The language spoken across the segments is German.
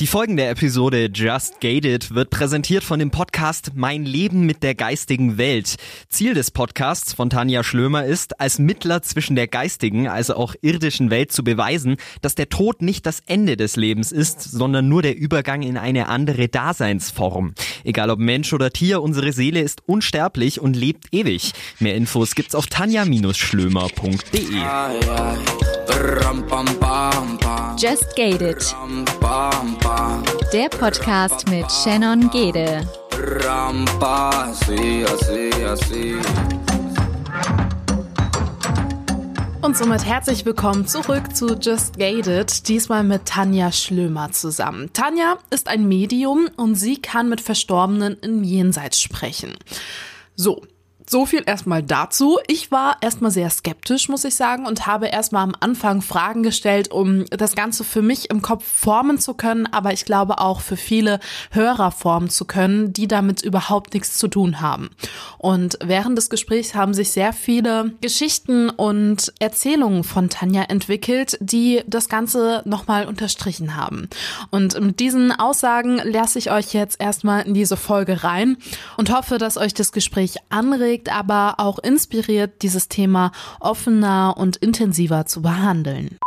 Die folgende Episode Just Gated wird präsentiert von dem Podcast Mein Leben mit der geistigen Welt. Ziel des Podcasts von Tanja Schlömer ist, als Mittler zwischen der geistigen, also auch irdischen Welt zu beweisen, dass der Tod nicht das Ende des Lebens ist, sondern nur der Übergang in eine andere Daseinsform. Egal ob Mensch oder Tier, unsere Seele ist unsterblich und lebt ewig. Mehr Infos gibt's auf tanja-schlömer.de. Just Gated. Der Podcast mit Shannon Gede. Und somit herzlich willkommen zurück zu Just Gated, diesmal mit Tanja Schlömer zusammen. Tanja ist ein Medium und sie kann mit Verstorbenen im Jenseits sprechen. So, so viel erstmal dazu. Ich war erstmal sehr skeptisch, muss ich sagen, und habe erstmal am Anfang Fragen gestellt, um das Ganze für mich im Kopf formen zu können, aber ich glaube auch für viele Hörer formen zu können, die damit überhaupt nichts zu tun haben. Und während des Gesprächs haben sich sehr viele Geschichten und Erzählungen von Tanja entwickelt, die das Ganze nochmal unterstrichen haben. Und mit diesen Aussagen lasse ich euch jetzt erstmal in diese Folge rein und hoffe, dass euch das Gespräch anregt, angeregt, aber auch inspiriert, dieses Thema offener und intensiver zu behandeln.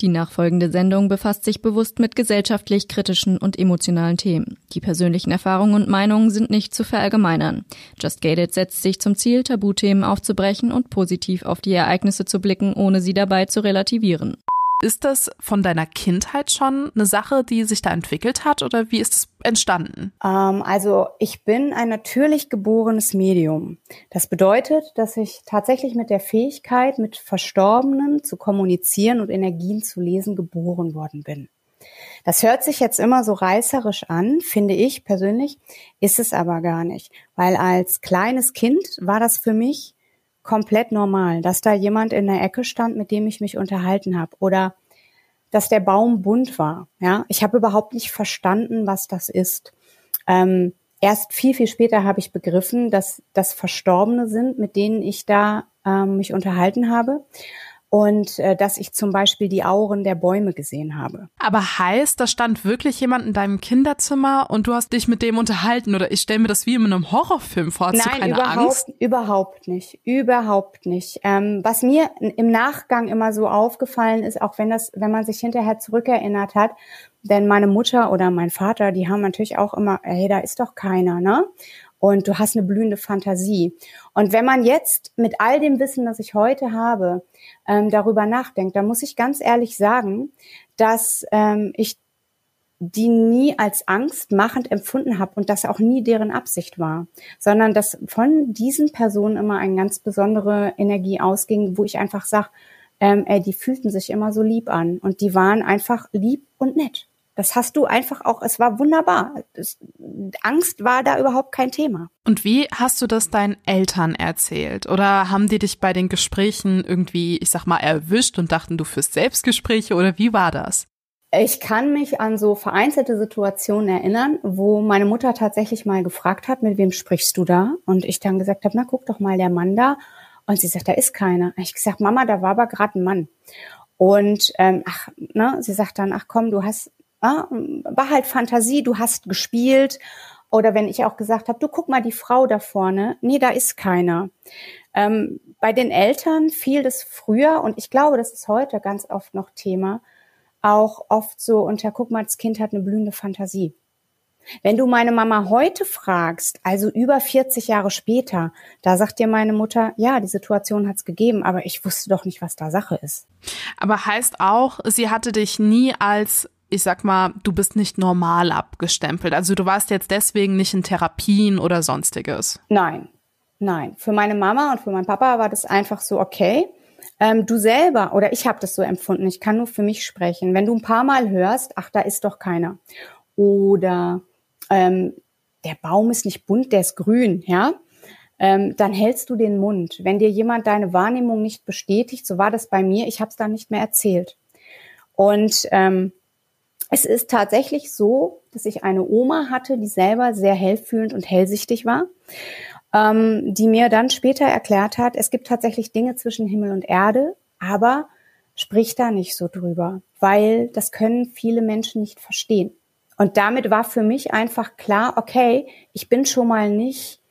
Die nachfolgende Sendung befasst sich bewusst mit gesellschaftlich kritischen und emotionalen Themen. Die persönlichen Erfahrungen und Meinungen sind nicht zu verallgemeinern. Just Gated setzt sich zum Ziel, Tabuthemen aufzubrechen und positiv auf die Ereignisse zu blicken, ohne sie dabei zu relativieren. Ist das von deiner Kindheit schon eine Sache, die sich da entwickelt hat oder wie ist es entstanden? Ähm, also ich bin ein natürlich geborenes Medium. Das bedeutet, dass ich tatsächlich mit der Fähigkeit, mit Verstorbenen zu kommunizieren und Energien zu lesen, geboren worden bin. Das hört sich jetzt immer so reißerisch an, finde ich persönlich, ist es aber gar nicht. Weil als kleines Kind war das für mich komplett normal, dass da jemand in der Ecke stand, mit dem ich mich unterhalten habe oder dass der Baum bunt war. Ja, ich habe überhaupt nicht verstanden, was das ist. Ähm, erst viel viel später habe ich begriffen, dass das Verstorbene sind, mit denen ich da ähm, mich unterhalten habe und äh, dass ich zum Beispiel die Auren der Bäume gesehen habe. Aber heißt, da stand wirklich jemand in deinem Kinderzimmer und du hast dich mit dem unterhalten oder ich stelle mir das wie in einem Horrorfilm vor. Hast Nein, überhaupt, Angst? überhaupt nicht, überhaupt nicht. Ähm, was mir im Nachgang immer so aufgefallen ist, auch wenn das, wenn man sich hinterher zurückerinnert hat, denn meine Mutter oder mein Vater, die haben natürlich auch immer, hey, da ist doch keiner, ne? Und du hast eine blühende Fantasie. Und wenn man jetzt mit all dem Wissen, das ich heute habe, ähm, darüber nachdenkt, dann muss ich ganz ehrlich sagen, dass ähm, ich die nie als angstmachend empfunden habe und das auch nie deren Absicht war, sondern dass von diesen Personen immer eine ganz besondere Energie ausging, wo ich einfach sage, ähm, ey, die fühlten sich immer so lieb an und die waren einfach lieb und nett. Das hast du einfach auch, es war wunderbar. Das, Angst war da überhaupt kein Thema. Und wie hast du das deinen Eltern erzählt? Oder haben die dich bei den Gesprächen irgendwie, ich sag mal, erwischt und dachten, du führst Selbstgespräche oder wie war das? Ich kann mich an so vereinzelte Situationen erinnern, wo meine Mutter tatsächlich mal gefragt hat, mit wem sprichst du da? Und ich dann gesagt habe, na guck doch mal der Mann da. Und sie sagt, da ist keiner. Ich gesagt, Mama, da war aber gerade ein Mann. Und ähm, ach, ne, sie sagt dann, ach komm, du hast ja, war halt Fantasie, du hast gespielt. Oder wenn ich auch gesagt habe, du guck mal die Frau da vorne. Nee, da ist keiner. Ähm, bei den Eltern fiel das früher und ich glaube, das ist heute ganz oft noch Thema, auch oft so unter, guck mal, das Kind hat eine blühende Fantasie. Wenn du meine Mama heute fragst, also über 40 Jahre später, da sagt dir meine Mutter, ja, die Situation hat's gegeben, aber ich wusste doch nicht, was da Sache ist. Aber heißt auch, sie hatte dich nie als ich sag mal, du bist nicht normal abgestempelt. Also du warst jetzt deswegen nicht in Therapien oder sonstiges. Nein, nein. Für meine Mama und für meinen Papa war das einfach so, okay, ähm, du selber oder ich habe das so empfunden, ich kann nur für mich sprechen. Wenn du ein paar Mal hörst, ach, da ist doch keiner. Oder ähm, der Baum ist nicht bunt, der ist grün, ja, ähm, dann hältst du den Mund. Wenn dir jemand deine Wahrnehmung nicht bestätigt, so war das bei mir, ich habe es dann nicht mehr erzählt. Und ähm, es ist tatsächlich so, dass ich eine Oma hatte, die selber sehr hellfühlend und hellsichtig war, ähm, die mir dann später erklärt hat, es gibt tatsächlich Dinge zwischen Himmel und Erde, aber sprich da nicht so drüber, weil das können viele Menschen nicht verstehen. Und damit war für mich einfach klar, okay, ich bin schon mal nicht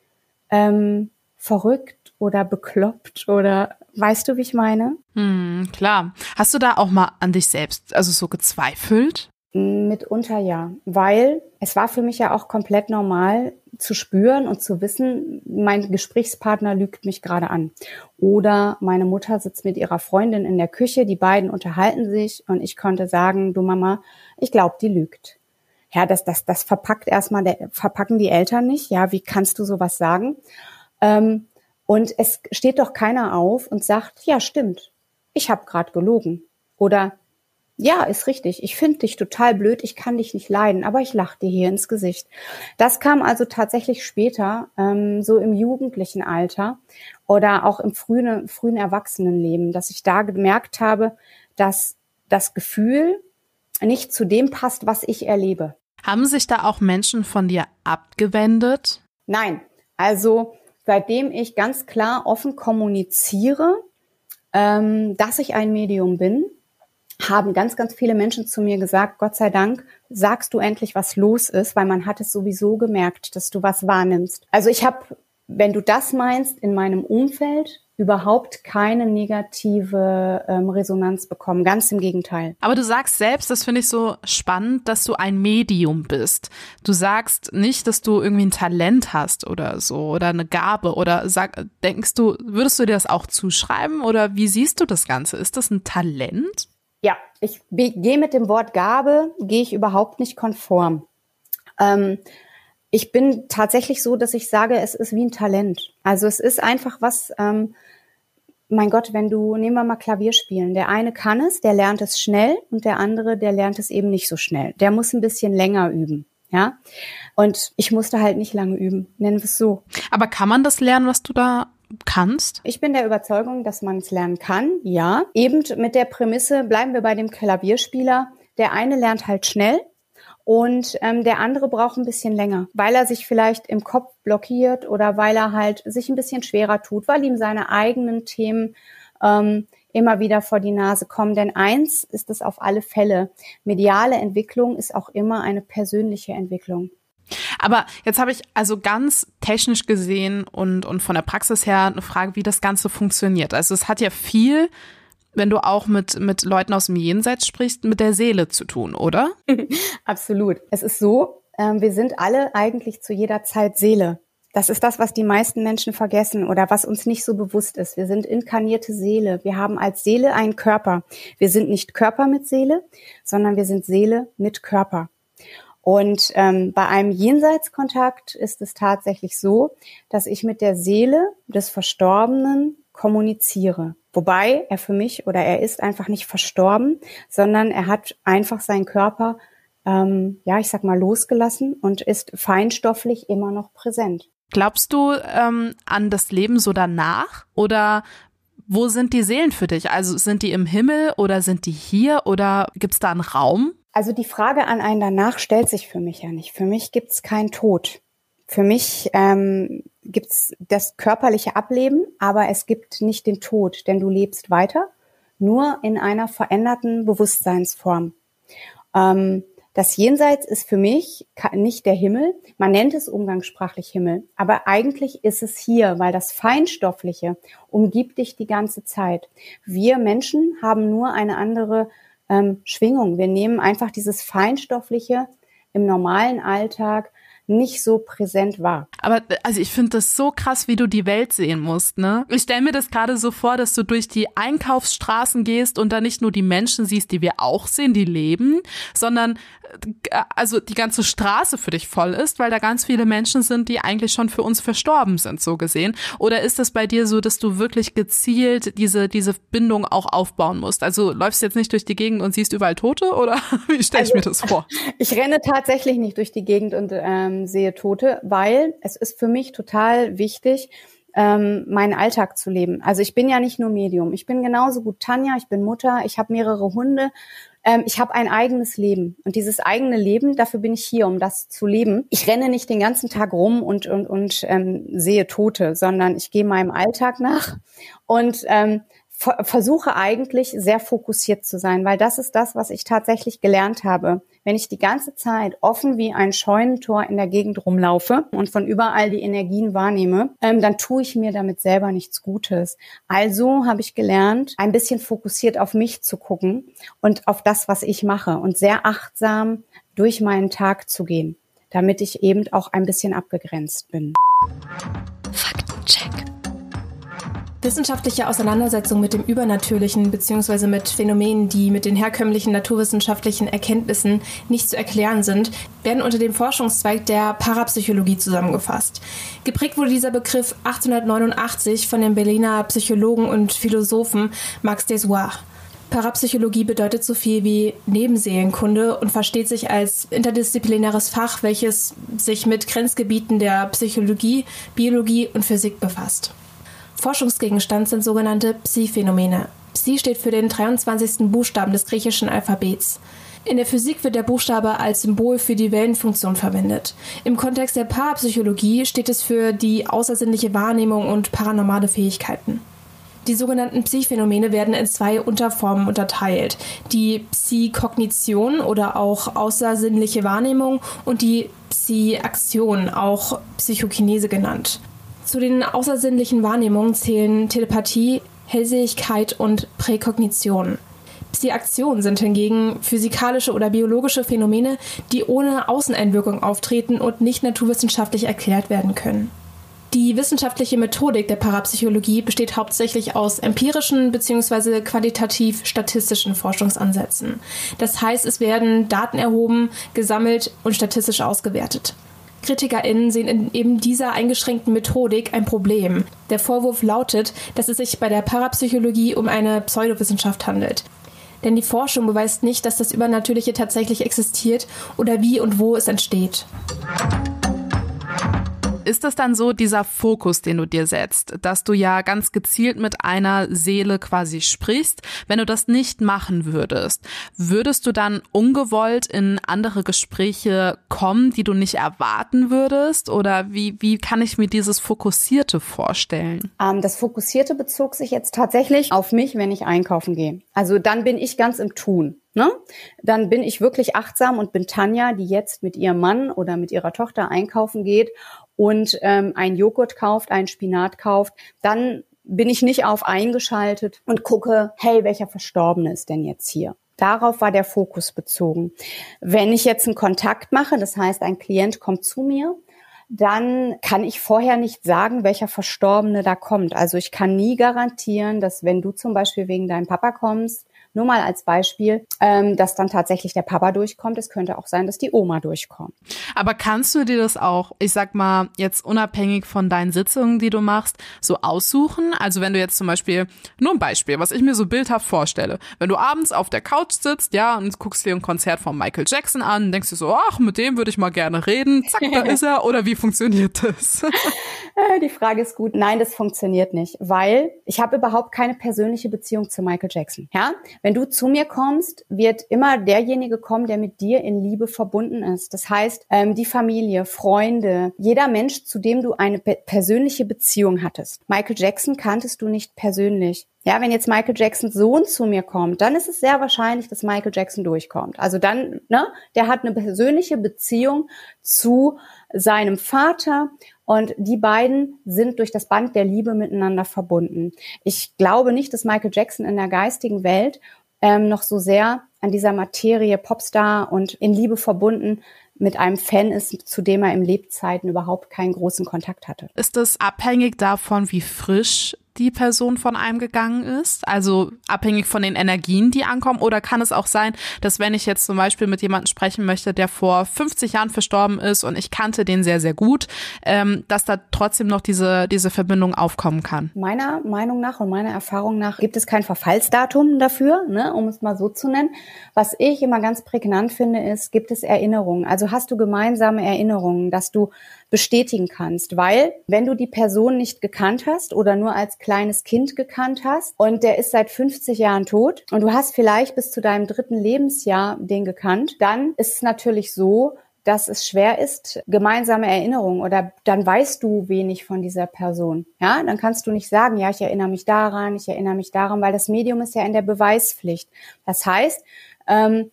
ähm, verrückt oder bekloppt oder weißt du, wie ich meine? Hm, klar. Hast du da auch mal an dich selbst, also so gezweifelt? Mitunter ja, weil es war für mich ja auch komplett normal zu spüren und zu wissen, mein Gesprächspartner lügt mich gerade an. Oder meine Mutter sitzt mit ihrer Freundin in der Küche, die beiden unterhalten sich und ich konnte sagen, du Mama, ich glaube, die lügt. Ja, das, das, das verpackt erstmal, der, verpacken die Eltern nicht. Ja, wie kannst du sowas sagen? Ähm, und es steht doch keiner auf und sagt, ja, stimmt, ich habe gerade gelogen. Oder ja, ist richtig. Ich finde dich total blöd. Ich kann dich nicht leiden, aber ich lache dir hier ins Gesicht. Das kam also tatsächlich später, ähm, so im jugendlichen Alter oder auch im frühen, frühen Erwachsenenleben, dass ich da gemerkt habe, dass das Gefühl nicht zu dem passt, was ich erlebe. Haben sich da auch Menschen von dir abgewendet? Nein. Also seitdem ich ganz klar offen kommuniziere, ähm, dass ich ein Medium bin, haben ganz, ganz viele Menschen zu mir gesagt, Gott sei Dank, sagst du endlich, was los ist, weil man hat es sowieso gemerkt, dass du was wahrnimmst. Also ich habe, wenn du das meinst, in meinem Umfeld überhaupt keine negative ähm, Resonanz bekommen. Ganz im Gegenteil. Aber du sagst selbst, das finde ich so spannend, dass du ein Medium bist. Du sagst nicht, dass du irgendwie ein Talent hast oder so oder eine Gabe oder sag, denkst du, würdest du dir das auch zuschreiben oder wie siehst du das Ganze? Ist das ein Talent? Ich gehe mit dem Wort Gabe, gehe ich überhaupt nicht konform. Ähm, ich bin tatsächlich so, dass ich sage, es ist wie ein Talent. Also es ist einfach was, ähm, mein Gott, wenn du, nehmen wir mal Klavier spielen. Der eine kann es, der lernt es schnell und der andere, der lernt es eben nicht so schnell. Der muss ein bisschen länger üben. Ja. Und ich musste halt nicht lange üben, nennen wir es so. Aber kann man das lernen, was du da kannst? Ich bin der Überzeugung, dass man es lernen kann, ja. Eben mit der Prämisse, bleiben wir bei dem Klavierspieler. Der eine lernt halt schnell und ähm, der andere braucht ein bisschen länger, weil er sich vielleicht im Kopf blockiert oder weil er halt sich ein bisschen schwerer tut, weil ihm seine eigenen Themen ähm, immer wieder vor die Nase kommen. Denn eins ist es auf alle Fälle, mediale Entwicklung ist auch immer eine persönliche Entwicklung. Aber jetzt habe ich also ganz technisch gesehen und, und von der Praxis her eine Frage, wie das Ganze funktioniert. Also es hat ja viel, wenn du auch mit, mit Leuten aus dem Jenseits sprichst, mit der Seele zu tun, oder? Absolut. Es ist so, ähm, wir sind alle eigentlich zu jeder Zeit Seele. Das ist das, was die meisten Menschen vergessen oder was uns nicht so bewusst ist. Wir sind inkarnierte Seele. Wir haben als Seele einen Körper. Wir sind nicht Körper mit Seele, sondern wir sind Seele mit Körper. Und ähm, bei einem Jenseitskontakt ist es tatsächlich so, dass ich mit der Seele des Verstorbenen kommuniziere. Wobei er für mich oder er ist einfach nicht verstorben, sondern er hat einfach seinen Körper, ähm, ja, ich sag mal, losgelassen und ist feinstofflich immer noch präsent. Glaubst du ähm, an das Leben so danach oder wo sind die Seelen für dich? Also sind die im Himmel oder sind die hier oder gibt es da einen Raum? Also die Frage an einen danach stellt sich für mich ja nicht. Für mich gibt es keinen Tod. Für mich ähm, gibt es das körperliche Ableben, aber es gibt nicht den Tod, denn du lebst weiter, nur in einer veränderten Bewusstseinsform. Ähm, das Jenseits ist für mich nicht der Himmel. Man nennt es umgangssprachlich Himmel. Aber eigentlich ist es hier, weil das Feinstoffliche umgibt dich die ganze Zeit. Wir Menschen haben nur eine andere ähm, Schwingung. Wir nehmen einfach dieses Feinstoffliche im normalen Alltag nicht so präsent war. Aber also ich finde das so krass, wie du die Welt sehen musst, ne? Ich stelle mir das gerade so vor, dass du durch die Einkaufsstraßen gehst und da nicht nur die Menschen siehst, die wir auch sehen, die leben, sondern äh, also die ganze Straße für dich voll ist, weil da ganz viele Menschen sind, die eigentlich schon für uns verstorben sind, so gesehen. Oder ist es bei dir so, dass du wirklich gezielt diese, diese Bindung auch aufbauen musst? Also läufst du jetzt nicht durch die Gegend und siehst überall Tote oder wie stelle ich also, mir das vor? Ich renne tatsächlich nicht durch die Gegend und ähm, sehe Tote, weil es ist für mich total wichtig, ähm, meinen Alltag zu leben. Also ich bin ja nicht nur Medium. Ich bin genauso gut Tanja, ich bin Mutter, ich habe mehrere Hunde ähm, ich habe ein eigenes Leben. Und dieses eigene Leben, dafür bin ich hier, um das zu leben. Ich renne nicht den ganzen Tag rum und, und, und ähm, sehe Tote, sondern ich gehe meinem Alltag nach und ähm, versuche eigentlich sehr fokussiert zu sein, weil das ist das, was ich tatsächlich gelernt habe. Wenn ich die ganze Zeit offen wie ein Scheunentor in der Gegend rumlaufe und von überall die Energien wahrnehme, ähm, dann tue ich mir damit selber nichts Gutes. Also habe ich gelernt, ein bisschen fokussiert auf mich zu gucken und auf das, was ich mache und sehr achtsam durch meinen Tag zu gehen, damit ich eben auch ein bisschen abgegrenzt bin. Faktencheck. Wissenschaftliche Auseinandersetzungen mit dem Übernatürlichen bzw. mit Phänomenen, die mit den herkömmlichen naturwissenschaftlichen Erkenntnissen nicht zu erklären sind, werden unter dem Forschungszweig der Parapsychologie zusammengefasst. Geprägt wurde dieser Begriff 1889 von dem Berliner Psychologen und Philosophen Max Dessoir. Parapsychologie bedeutet so viel wie Nebenseelenkunde und versteht sich als interdisziplinäres Fach, welches sich mit Grenzgebieten der Psychologie, Biologie und Physik befasst. Forschungsgegenstand sind sogenannte Psi-Phänomene. Psi steht für den 23. Buchstaben des griechischen Alphabets. In der Physik wird der Buchstabe als Symbol für die Wellenfunktion verwendet. Im Kontext der Parapsychologie steht es für die außersinnliche Wahrnehmung und paranormale Fähigkeiten. Die sogenannten Psi-Phänomene werden in zwei Unterformen unterteilt. Die Psi-Kognition oder auch außersinnliche Wahrnehmung und die Psi-Aktion, auch Psychokinese genannt. Zu den außersinnlichen Wahrnehmungen zählen Telepathie, Hellsehigkeit und Präkognition. Psi-Aktionen sind hingegen physikalische oder biologische Phänomene, die ohne Außeneinwirkung auftreten und nicht naturwissenschaftlich erklärt werden können. Die wissenschaftliche Methodik der Parapsychologie besteht hauptsächlich aus empirischen bzw. quantitativ-statistischen Forschungsansätzen. Das heißt, es werden Daten erhoben, gesammelt und statistisch ausgewertet. KritikerInnen sehen in eben dieser eingeschränkten Methodik ein Problem. Der Vorwurf lautet, dass es sich bei der Parapsychologie um eine Pseudowissenschaft handelt. Denn die Forschung beweist nicht, dass das Übernatürliche tatsächlich existiert oder wie und wo es entsteht. Ist das dann so dieser Fokus, den du dir setzt, dass du ja ganz gezielt mit einer Seele quasi sprichst? Wenn du das nicht machen würdest, würdest du dann ungewollt in andere Gespräche kommen, die du nicht erwarten würdest? Oder wie, wie kann ich mir dieses Fokussierte vorstellen? Ähm, das Fokussierte bezog sich jetzt tatsächlich auf mich, wenn ich einkaufen gehe. Also dann bin ich ganz im Tun. Ne? Dann bin ich wirklich achtsam und bin Tanja, die jetzt mit ihrem Mann oder mit ihrer Tochter einkaufen geht und ähm, ein Joghurt kauft, ein Spinat kauft, dann bin ich nicht auf eingeschaltet und gucke, hey, welcher Verstorbene ist denn jetzt hier? Darauf war der Fokus bezogen. Wenn ich jetzt einen Kontakt mache, das heißt, ein Klient kommt zu mir, dann kann ich vorher nicht sagen, welcher Verstorbene da kommt. Also ich kann nie garantieren, dass wenn du zum Beispiel wegen deinem Papa kommst, nur mal als Beispiel, ähm, dass dann tatsächlich der Papa durchkommt. Es könnte auch sein, dass die Oma durchkommt. Aber kannst du dir das auch, ich sag mal, jetzt unabhängig von deinen Sitzungen, die du machst, so aussuchen? Also wenn du jetzt zum Beispiel, nur ein Beispiel, was ich mir so bildhaft vorstelle, wenn du abends auf der Couch sitzt, ja, und guckst dir ein Konzert von Michael Jackson an, denkst du so, ach, mit dem würde ich mal gerne reden, zack, da ist er, oder wie funktioniert das? Äh, die Frage ist gut. Nein, das funktioniert nicht, weil ich habe überhaupt keine persönliche Beziehung zu Michael Jackson. Ja, wenn du zu mir kommst, wird immer derjenige kommen, der mit dir in Liebe verbunden ist. Das heißt, ähm, die Familie, Freunde, jeder Mensch, zu dem du eine persönliche Beziehung hattest. Michael Jackson kanntest du nicht persönlich. Ja, wenn jetzt Michael Jacksons Sohn zu mir kommt, dann ist es sehr wahrscheinlich, dass Michael Jackson durchkommt. Also dann, ne, der hat eine persönliche Beziehung zu seinem Vater und die beiden sind durch das Band der Liebe miteinander verbunden. Ich glaube nicht, dass Michael Jackson in der geistigen Welt ähm, noch so sehr an dieser Materie Popstar und in Liebe verbunden mit einem Fan ist, zu dem er im Lebzeiten überhaupt keinen großen Kontakt hatte. Ist das abhängig davon, wie frisch die Person von einem gegangen ist? Also abhängig von den Energien, die ankommen? Oder kann es auch sein, dass wenn ich jetzt zum Beispiel mit jemandem sprechen möchte, der vor 50 Jahren verstorben ist und ich kannte den sehr, sehr gut, ähm, dass da trotzdem noch diese, diese Verbindung aufkommen kann? Meiner Meinung nach und meiner Erfahrung nach gibt es kein Verfallsdatum dafür, ne, um es mal so zu nennen. Was ich immer ganz prägnant finde, ist, gibt es Erinnerungen? Also hast du gemeinsame Erinnerungen, dass du bestätigen kannst, weil wenn du die Person nicht gekannt hast oder nur als kleines Kind gekannt hast und der ist seit 50 Jahren tot und du hast vielleicht bis zu deinem dritten Lebensjahr den gekannt, dann ist es natürlich so, dass es schwer ist, gemeinsame Erinnerungen oder dann weißt du wenig von dieser Person. Ja, dann kannst du nicht sagen, ja, ich erinnere mich daran, ich erinnere mich daran, weil das Medium ist ja in der Beweispflicht. Das heißt, ähm,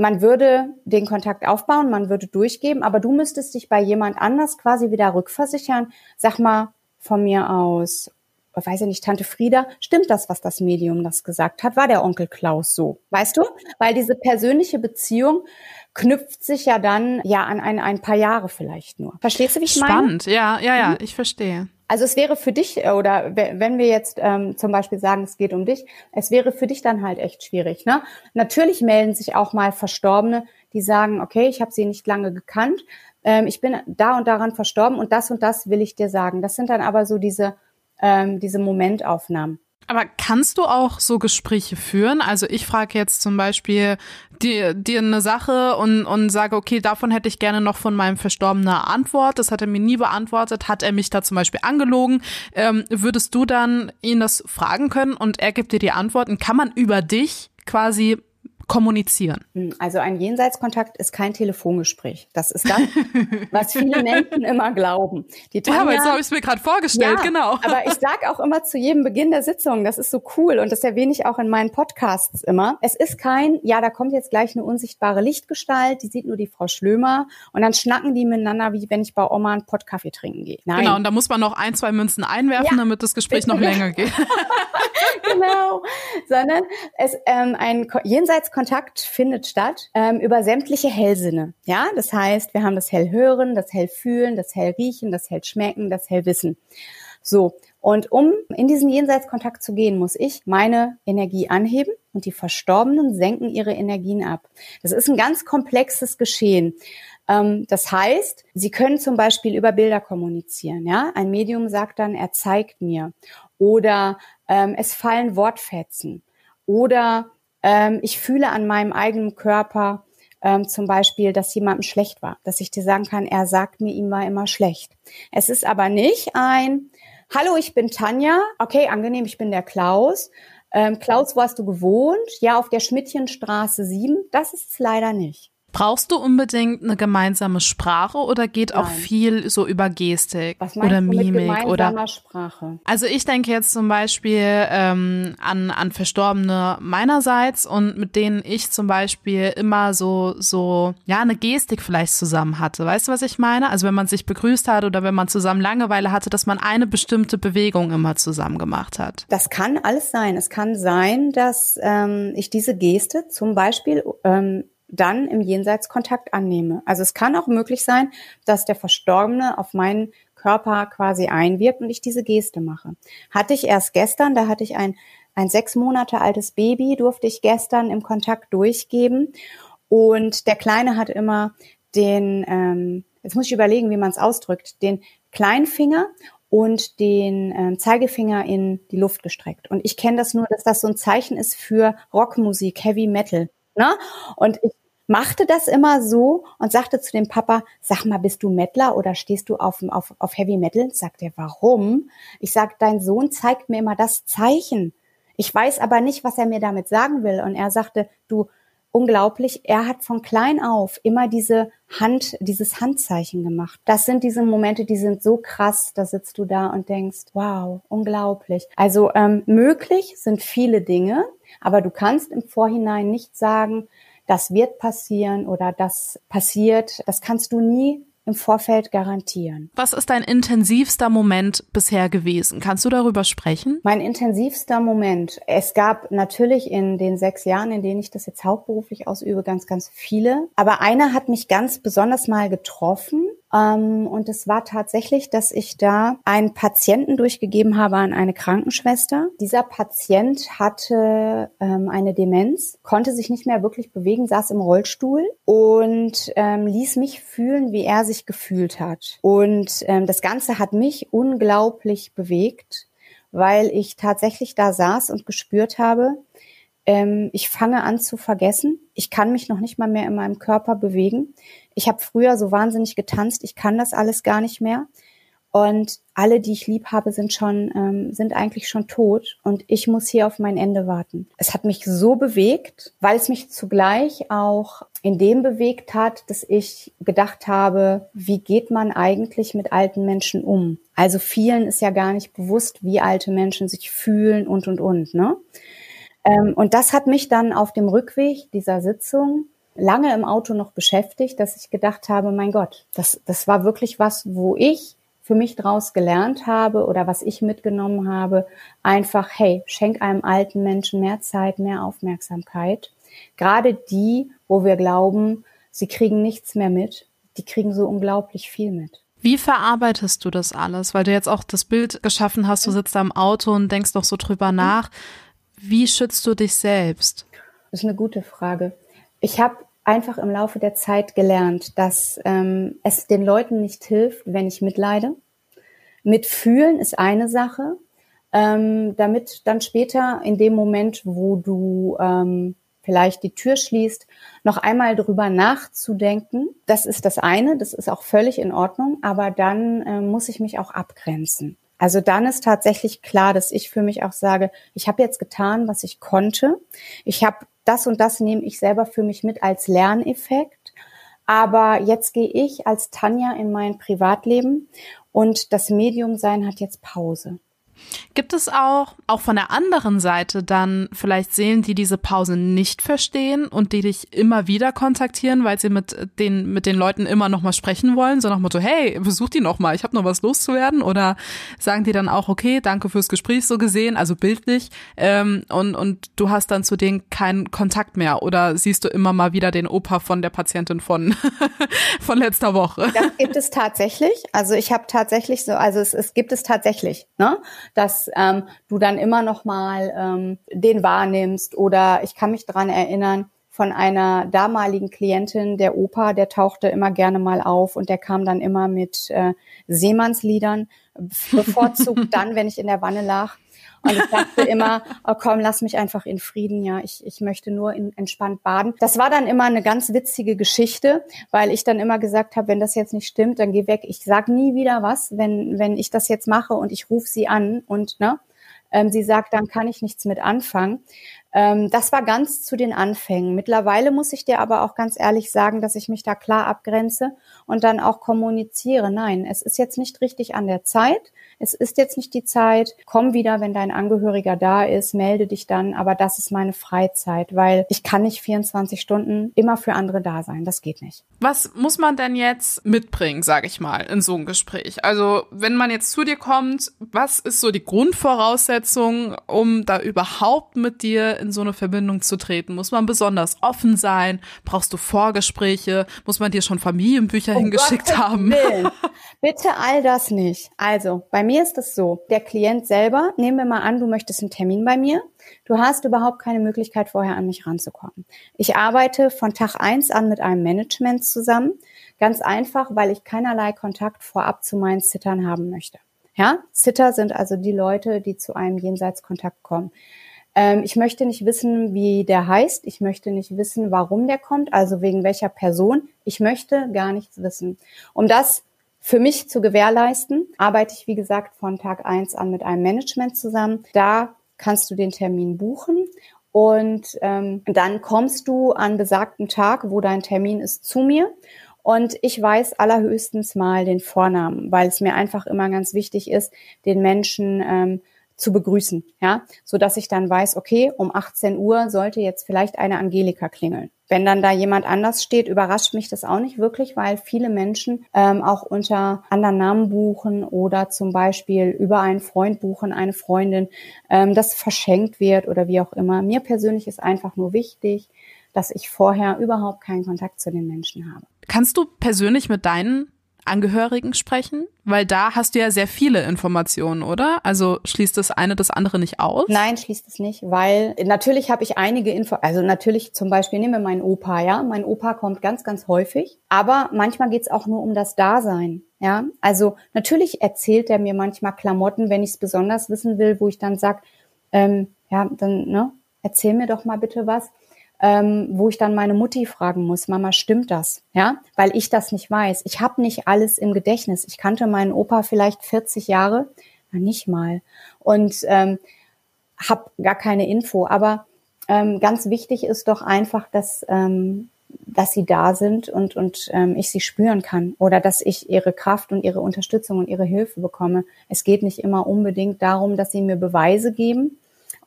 man würde den Kontakt aufbauen, man würde durchgeben, aber du müsstest dich bei jemand anders quasi wieder rückversichern. Sag mal von mir aus, weiß ich nicht, Tante Frieda, stimmt das, was das Medium das gesagt hat? War der Onkel Klaus so? Weißt du? Weil diese persönliche Beziehung knüpft sich ja dann ja an ein, ein paar Jahre vielleicht nur. Verstehst du, wie ich Spannend. meine? Spannend, ja, ja, ja, mhm. ich verstehe. Also es wäre für dich, äh, oder wenn wir jetzt ähm, zum Beispiel sagen, es geht um dich, es wäre für dich dann halt echt schwierig. Ne? Natürlich melden sich auch mal Verstorbene, die sagen, okay, ich habe sie nicht lange gekannt, ähm, ich bin da und daran verstorben und das und das will ich dir sagen. Das sind dann aber so diese, ähm, diese Momentaufnahmen. Aber kannst du auch so Gespräche führen? Also ich frage jetzt zum Beispiel dir, dir eine Sache und, und sage, okay, davon hätte ich gerne noch von meinem Verstorbenen Antwort. Das hat er mir nie beantwortet. Hat er mich da zum Beispiel angelogen? Ähm, würdest du dann ihn das fragen können und er gibt dir die Antworten? Kann man über dich quasi kommunizieren? Hm, also ein Jenseitskontakt ist kein Telefongespräch. Das ist das, was viele Menschen immer glauben. Die Tanja, ja, aber jetzt habe ich es mir gerade vorgestellt, ja, genau. Aber ich sage auch immer zu jedem Beginn der Sitzung, das ist so cool und das erwähne ich auch in meinen Podcasts immer. Es ist kein, ja, da kommt jetzt gleich eine unsichtbare Lichtgestalt, die sieht nur die Frau Schlömer und dann schnacken die miteinander, wie wenn ich bei Oma einen Pott Kaffee trinken gehe. Nein. Genau, und da muss man noch ein, zwei Münzen einwerfen, ja, damit das Gespräch noch länger geht. genau, sondern es ähm, ein Jenseitskontakt Kontakt findet statt ähm, über sämtliche Hellsinne. Ja, das heißt, wir haben das Hellhören, das Hellfühlen, das Hellriechen, das Hellschmecken, das Hellwissen. So. Und um in diesen Jenseitskontakt zu gehen, muss ich meine Energie anheben und die Verstorbenen senken ihre Energien ab. Das ist ein ganz komplexes Geschehen. Ähm, das heißt, Sie können zum Beispiel über Bilder kommunizieren. Ja, ein Medium sagt dann, er zeigt mir, oder ähm, es fallen Wortfetzen, oder ähm, ich fühle an meinem eigenen Körper ähm, zum Beispiel, dass jemandem schlecht war, dass ich dir sagen kann, er sagt mir, ihm war immer schlecht. Es ist aber nicht ein, hallo, ich bin Tanja, okay, angenehm, ich bin der Klaus. Ähm, Klaus, wo hast du gewohnt? Ja, auf der Schmidtchenstraße 7. Das ist es leider nicht. Brauchst du unbedingt eine gemeinsame Sprache oder geht Nein. auch viel so über Gestik oder Mimik oder Sprache? Also ich denke jetzt zum Beispiel ähm, an an Verstorbene meinerseits und mit denen ich zum Beispiel immer so so ja eine Gestik vielleicht zusammen hatte. Weißt du was ich meine? Also wenn man sich begrüßt hat oder wenn man zusammen Langeweile hatte, dass man eine bestimmte Bewegung immer zusammen gemacht hat. Das kann alles sein. Es kann sein, dass ähm, ich diese Geste zum Beispiel ähm, dann im Jenseits Kontakt annehme. Also es kann auch möglich sein, dass der Verstorbene auf meinen Körper quasi einwirkt und ich diese Geste mache. Hatte ich erst gestern, da hatte ich ein, ein sechs Monate altes Baby, durfte ich gestern im Kontakt durchgeben und der Kleine hat immer den, ähm, jetzt muss ich überlegen, wie man es ausdrückt, den Kleinfinger und den ähm, Zeigefinger in die Luft gestreckt. Und ich kenne das nur, dass das so ein Zeichen ist für Rockmusik, Heavy Metal. Ne? Und ich machte das immer so und sagte zu dem Papa, sag mal, bist du Mettler oder stehst du auf, auf, auf Heavy Metal? Sagt er, warum? Ich sag, dein Sohn zeigt mir immer das Zeichen. Ich weiß aber nicht, was er mir damit sagen will. Und er sagte, du, unglaublich, er hat von klein auf immer diese Hand, dieses Handzeichen gemacht. Das sind diese Momente, die sind so krass, da sitzt du da und denkst, wow, unglaublich. Also ähm, möglich sind viele Dinge, aber du kannst im Vorhinein nicht sagen, das wird passieren oder das passiert. Das kannst du nie im Vorfeld garantieren. Was ist dein intensivster Moment bisher gewesen? Kannst du darüber sprechen? Mein intensivster Moment. Es gab natürlich in den sechs Jahren, in denen ich das jetzt hauptberuflich ausübe, ganz, ganz viele. Aber einer hat mich ganz besonders mal getroffen. Ähm, und es war tatsächlich, dass ich da einen Patienten durchgegeben habe an eine Krankenschwester. Dieser Patient hatte ähm, eine Demenz, konnte sich nicht mehr wirklich bewegen, saß im Rollstuhl und ähm, ließ mich fühlen, wie er sich gefühlt hat. Und das Ganze hat mich unglaublich bewegt, weil ich tatsächlich da saß und gespürt habe, ich fange an zu vergessen. Ich kann mich noch nicht mal mehr in meinem Körper bewegen. Ich habe früher so wahnsinnig getanzt. Ich kann das alles gar nicht mehr. Und alle, die ich lieb habe, sind schon, ähm, sind eigentlich schon tot. Und ich muss hier auf mein Ende warten. Es hat mich so bewegt, weil es mich zugleich auch in dem bewegt hat, dass ich gedacht habe, wie geht man eigentlich mit alten Menschen um? Also vielen ist ja gar nicht bewusst, wie alte Menschen sich fühlen und und und. Ne? Ähm, und das hat mich dann auf dem Rückweg dieser Sitzung lange im Auto noch beschäftigt, dass ich gedacht habe, mein Gott, das, das war wirklich was, wo ich für mich draus gelernt habe oder was ich mitgenommen habe, einfach, hey, schenk einem alten Menschen mehr Zeit, mehr Aufmerksamkeit. Gerade die, wo wir glauben, sie kriegen nichts mehr mit, die kriegen so unglaublich viel mit. Wie verarbeitest du das alles? Weil du jetzt auch das Bild geschaffen hast, du sitzt da im Auto und denkst noch so drüber nach. Wie schützt du dich selbst? Das ist eine gute Frage. Ich habe einfach im Laufe der Zeit gelernt, dass ähm, es den Leuten nicht hilft, wenn ich mitleide. Mitfühlen ist eine Sache, ähm, damit dann später in dem Moment, wo du ähm, vielleicht die Tür schließt, noch einmal drüber nachzudenken. Das ist das eine, das ist auch völlig in Ordnung, aber dann äh, muss ich mich auch abgrenzen. Also dann ist tatsächlich klar, dass ich für mich auch sage, ich habe jetzt getan, was ich konnte. Ich habe das und das nehme ich selber für mich mit als Lerneffekt. Aber jetzt gehe ich als Tanja in mein Privatleben und das Medium sein hat jetzt Pause. Gibt es auch, auch von der anderen Seite dann vielleicht Seelen, die diese Pause nicht verstehen und die dich immer wieder kontaktieren, weil sie mit den, mit den Leuten immer nochmal sprechen wollen, so nach Motto, hey, besuch die nochmal, ich habe noch was loszuwerden? Oder sagen die dann auch, okay, danke fürs Gespräch so gesehen, also bildlich, ähm, und, und du hast dann zu denen keinen Kontakt mehr? Oder siehst du immer mal wieder den Opa von der Patientin von, von letzter Woche? Das gibt es tatsächlich. Also ich habe tatsächlich so, also es, es gibt es tatsächlich, ne? Dass ähm, du dann immer noch mal ähm, den wahrnimmst. Oder ich kann mich dran erinnern, von einer damaligen Klientin, der Opa, der tauchte immer gerne mal auf und der kam dann immer mit äh, Seemannsliedern, bevorzugt dann, wenn ich in der Wanne lag. Und ich dachte immer, oh komm, lass mich einfach in Frieden, ja, ich, ich möchte nur in, entspannt baden. Das war dann immer eine ganz witzige Geschichte, weil ich dann immer gesagt habe, wenn das jetzt nicht stimmt, dann geh weg. Ich sag nie wieder was, wenn, wenn ich das jetzt mache und ich rufe sie an und ne, ähm, sie sagt, dann kann ich nichts mit anfangen. Ähm, das war ganz zu den Anfängen. Mittlerweile muss ich dir aber auch ganz ehrlich sagen, dass ich mich da klar abgrenze und dann auch kommuniziere. Nein, es ist jetzt nicht richtig an der Zeit. Es ist jetzt nicht die Zeit. Komm wieder, wenn dein Angehöriger da ist, melde dich dann. Aber das ist meine Freizeit, weil ich kann nicht 24 Stunden immer für andere da sein. Das geht nicht. Was muss man denn jetzt mitbringen, sage ich mal, in so einem Gespräch? Also, wenn man jetzt zu dir kommt, was ist so die Grundvoraussetzung, um da überhaupt mit dir in so eine Verbindung zu treten? Muss man besonders offen sein? Brauchst du Vorgespräche? Muss man dir schon Familienbücher um hingeschickt Gottes haben? Bitte all das nicht. Also, bei mir ist es so, der Klient selber, nehmen wir mal an, du möchtest einen Termin bei mir. Du hast überhaupt keine Möglichkeit, vorher an mich ranzukommen. Ich arbeite von Tag eins an mit einem Management zusammen. Ganz einfach, weil ich keinerlei Kontakt vorab zu meinen Zittern haben möchte. Ja, Zitter sind also die Leute, die zu einem Jenseitskontakt kommen. Ähm, ich möchte nicht wissen, wie der heißt. Ich möchte nicht wissen, warum der kommt, also wegen welcher Person. Ich möchte gar nichts wissen. Um das für mich zu gewährleisten, arbeite ich, wie gesagt, von Tag eins an mit einem Management zusammen. Da kannst du den Termin buchen und ähm, dann kommst du an besagten Tag, wo dein Termin ist, zu mir. Und ich weiß allerhöchstens mal den Vornamen, weil es mir einfach immer ganz wichtig ist, den Menschen ähm, zu begrüßen, ja, so dass ich dann weiß, okay, um 18 Uhr sollte jetzt vielleicht eine Angelika klingeln. Wenn dann da jemand anders steht, überrascht mich das auch nicht wirklich, weil viele Menschen ähm, auch unter anderen Namen buchen oder zum Beispiel über einen Freund buchen, eine Freundin, ähm, das verschenkt wird oder wie auch immer. Mir persönlich ist einfach nur wichtig, dass ich vorher überhaupt keinen Kontakt zu den Menschen habe. Kannst du persönlich mit deinen Angehörigen sprechen? Weil da hast du ja sehr viele Informationen, oder? Also schließt das eine das andere nicht aus? Nein, schließt es nicht, weil natürlich habe ich einige Info, also natürlich zum Beispiel nehmen wir meinen Opa, ja. Mein Opa kommt ganz, ganz häufig, aber manchmal geht es auch nur um das Dasein. Ja, also natürlich erzählt er mir manchmal Klamotten, wenn ich es besonders wissen will, wo ich dann sag, ähm, ja, dann ne, erzähl mir doch mal bitte was ähm, wo ich dann meine Mutti fragen muss, Mama, stimmt das? Ja, weil ich das nicht weiß. Ich habe nicht alles im Gedächtnis. Ich kannte meinen Opa vielleicht 40 Jahre, na nicht mal, und ähm, habe gar keine Info. Aber ähm, ganz wichtig ist doch einfach, dass ähm, dass sie da sind und, und ähm, ich sie spüren kann oder dass ich ihre Kraft und ihre Unterstützung und ihre Hilfe bekomme. Es geht nicht immer unbedingt darum, dass sie mir Beweise geben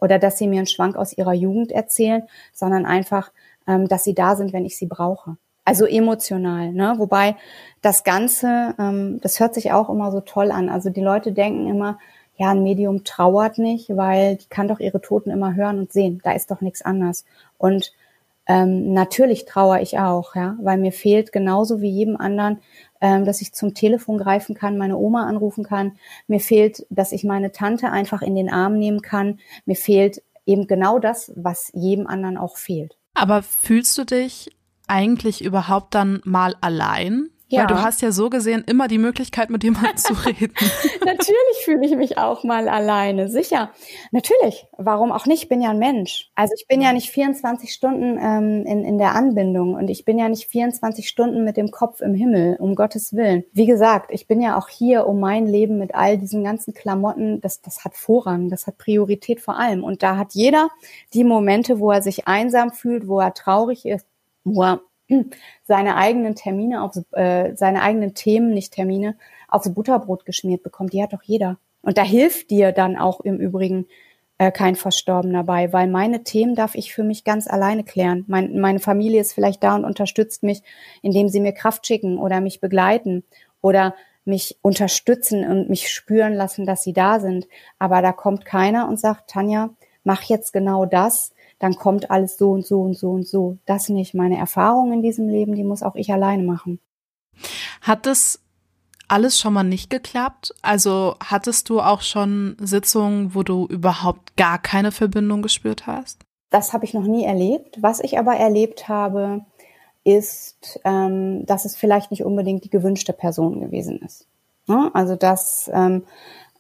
oder dass sie mir einen Schwank aus ihrer Jugend erzählen, sondern einfach, ähm, dass sie da sind, wenn ich sie brauche. Also emotional, ne? Wobei das Ganze, ähm, das hört sich auch immer so toll an. Also die Leute denken immer, ja, ein Medium trauert nicht, weil die kann doch ihre Toten immer hören und sehen. Da ist doch nichts anders. Und ähm, natürlich trauere ich auch, ja, weil mir fehlt genauso wie jedem anderen, ähm, dass ich zum Telefon greifen kann, meine Oma anrufen kann. Mir fehlt, dass ich meine Tante einfach in den Arm nehmen kann. Mir fehlt eben genau das, was jedem anderen auch fehlt. Aber fühlst du dich eigentlich überhaupt dann mal allein? Ja. Weil du hast ja so gesehen immer die Möglichkeit, mit jemandem zu reden. Natürlich fühle ich mich auch mal alleine, sicher. Natürlich, warum auch nicht? Ich bin ja ein Mensch. Also ich bin ja nicht 24 Stunden ähm, in, in der Anbindung und ich bin ja nicht 24 Stunden mit dem Kopf im Himmel, um Gottes Willen. Wie gesagt, ich bin ja auch hier, um mein Leben mit all diesen ganzen Klamotten, das, das hat Vorrang, das hat Priorität vor allem. Und da hat jeder die Momente, wo er sich einsam fühlt, wo er traurig ist, wo er seine eigenen Termine auf äh, seine eigenen Themen, nicht Termine, aufs Butterbrot geschmiert bekommt. Die hat doch jeder. Und da hilft dir dann auch im Übrigen äh, kein Verstorbener bei, weil meine Themen darf ich für mich ganz alleine klären. Mein, meine Familie ist vielleicht da und unterstützt mich, indem sie mir Kraft schicken oder mich begleiten oder mich unterstützen und mich spüren lassen, dass sie da sind. Aber da kommt keiner und sagt, Tanja, mach jetzt genau das, dann kommt alles so und so und so und so. Das nicht. Meine Erfahrung in diesem Leben, die muss auch ich alleine machen. Hat das alles schon mal nicht geklappt? Also hattest du auch schon Sitzungen, wo du überhaupt gar keine Verbindung gespürt hast? Das habe ich noch nie erlebt. Was ich aber erlebt habe, ist, ähm, dass es vielleicht nicht unbedingt die gewünschte Person gewesen ist. Ja, also dass, ähm,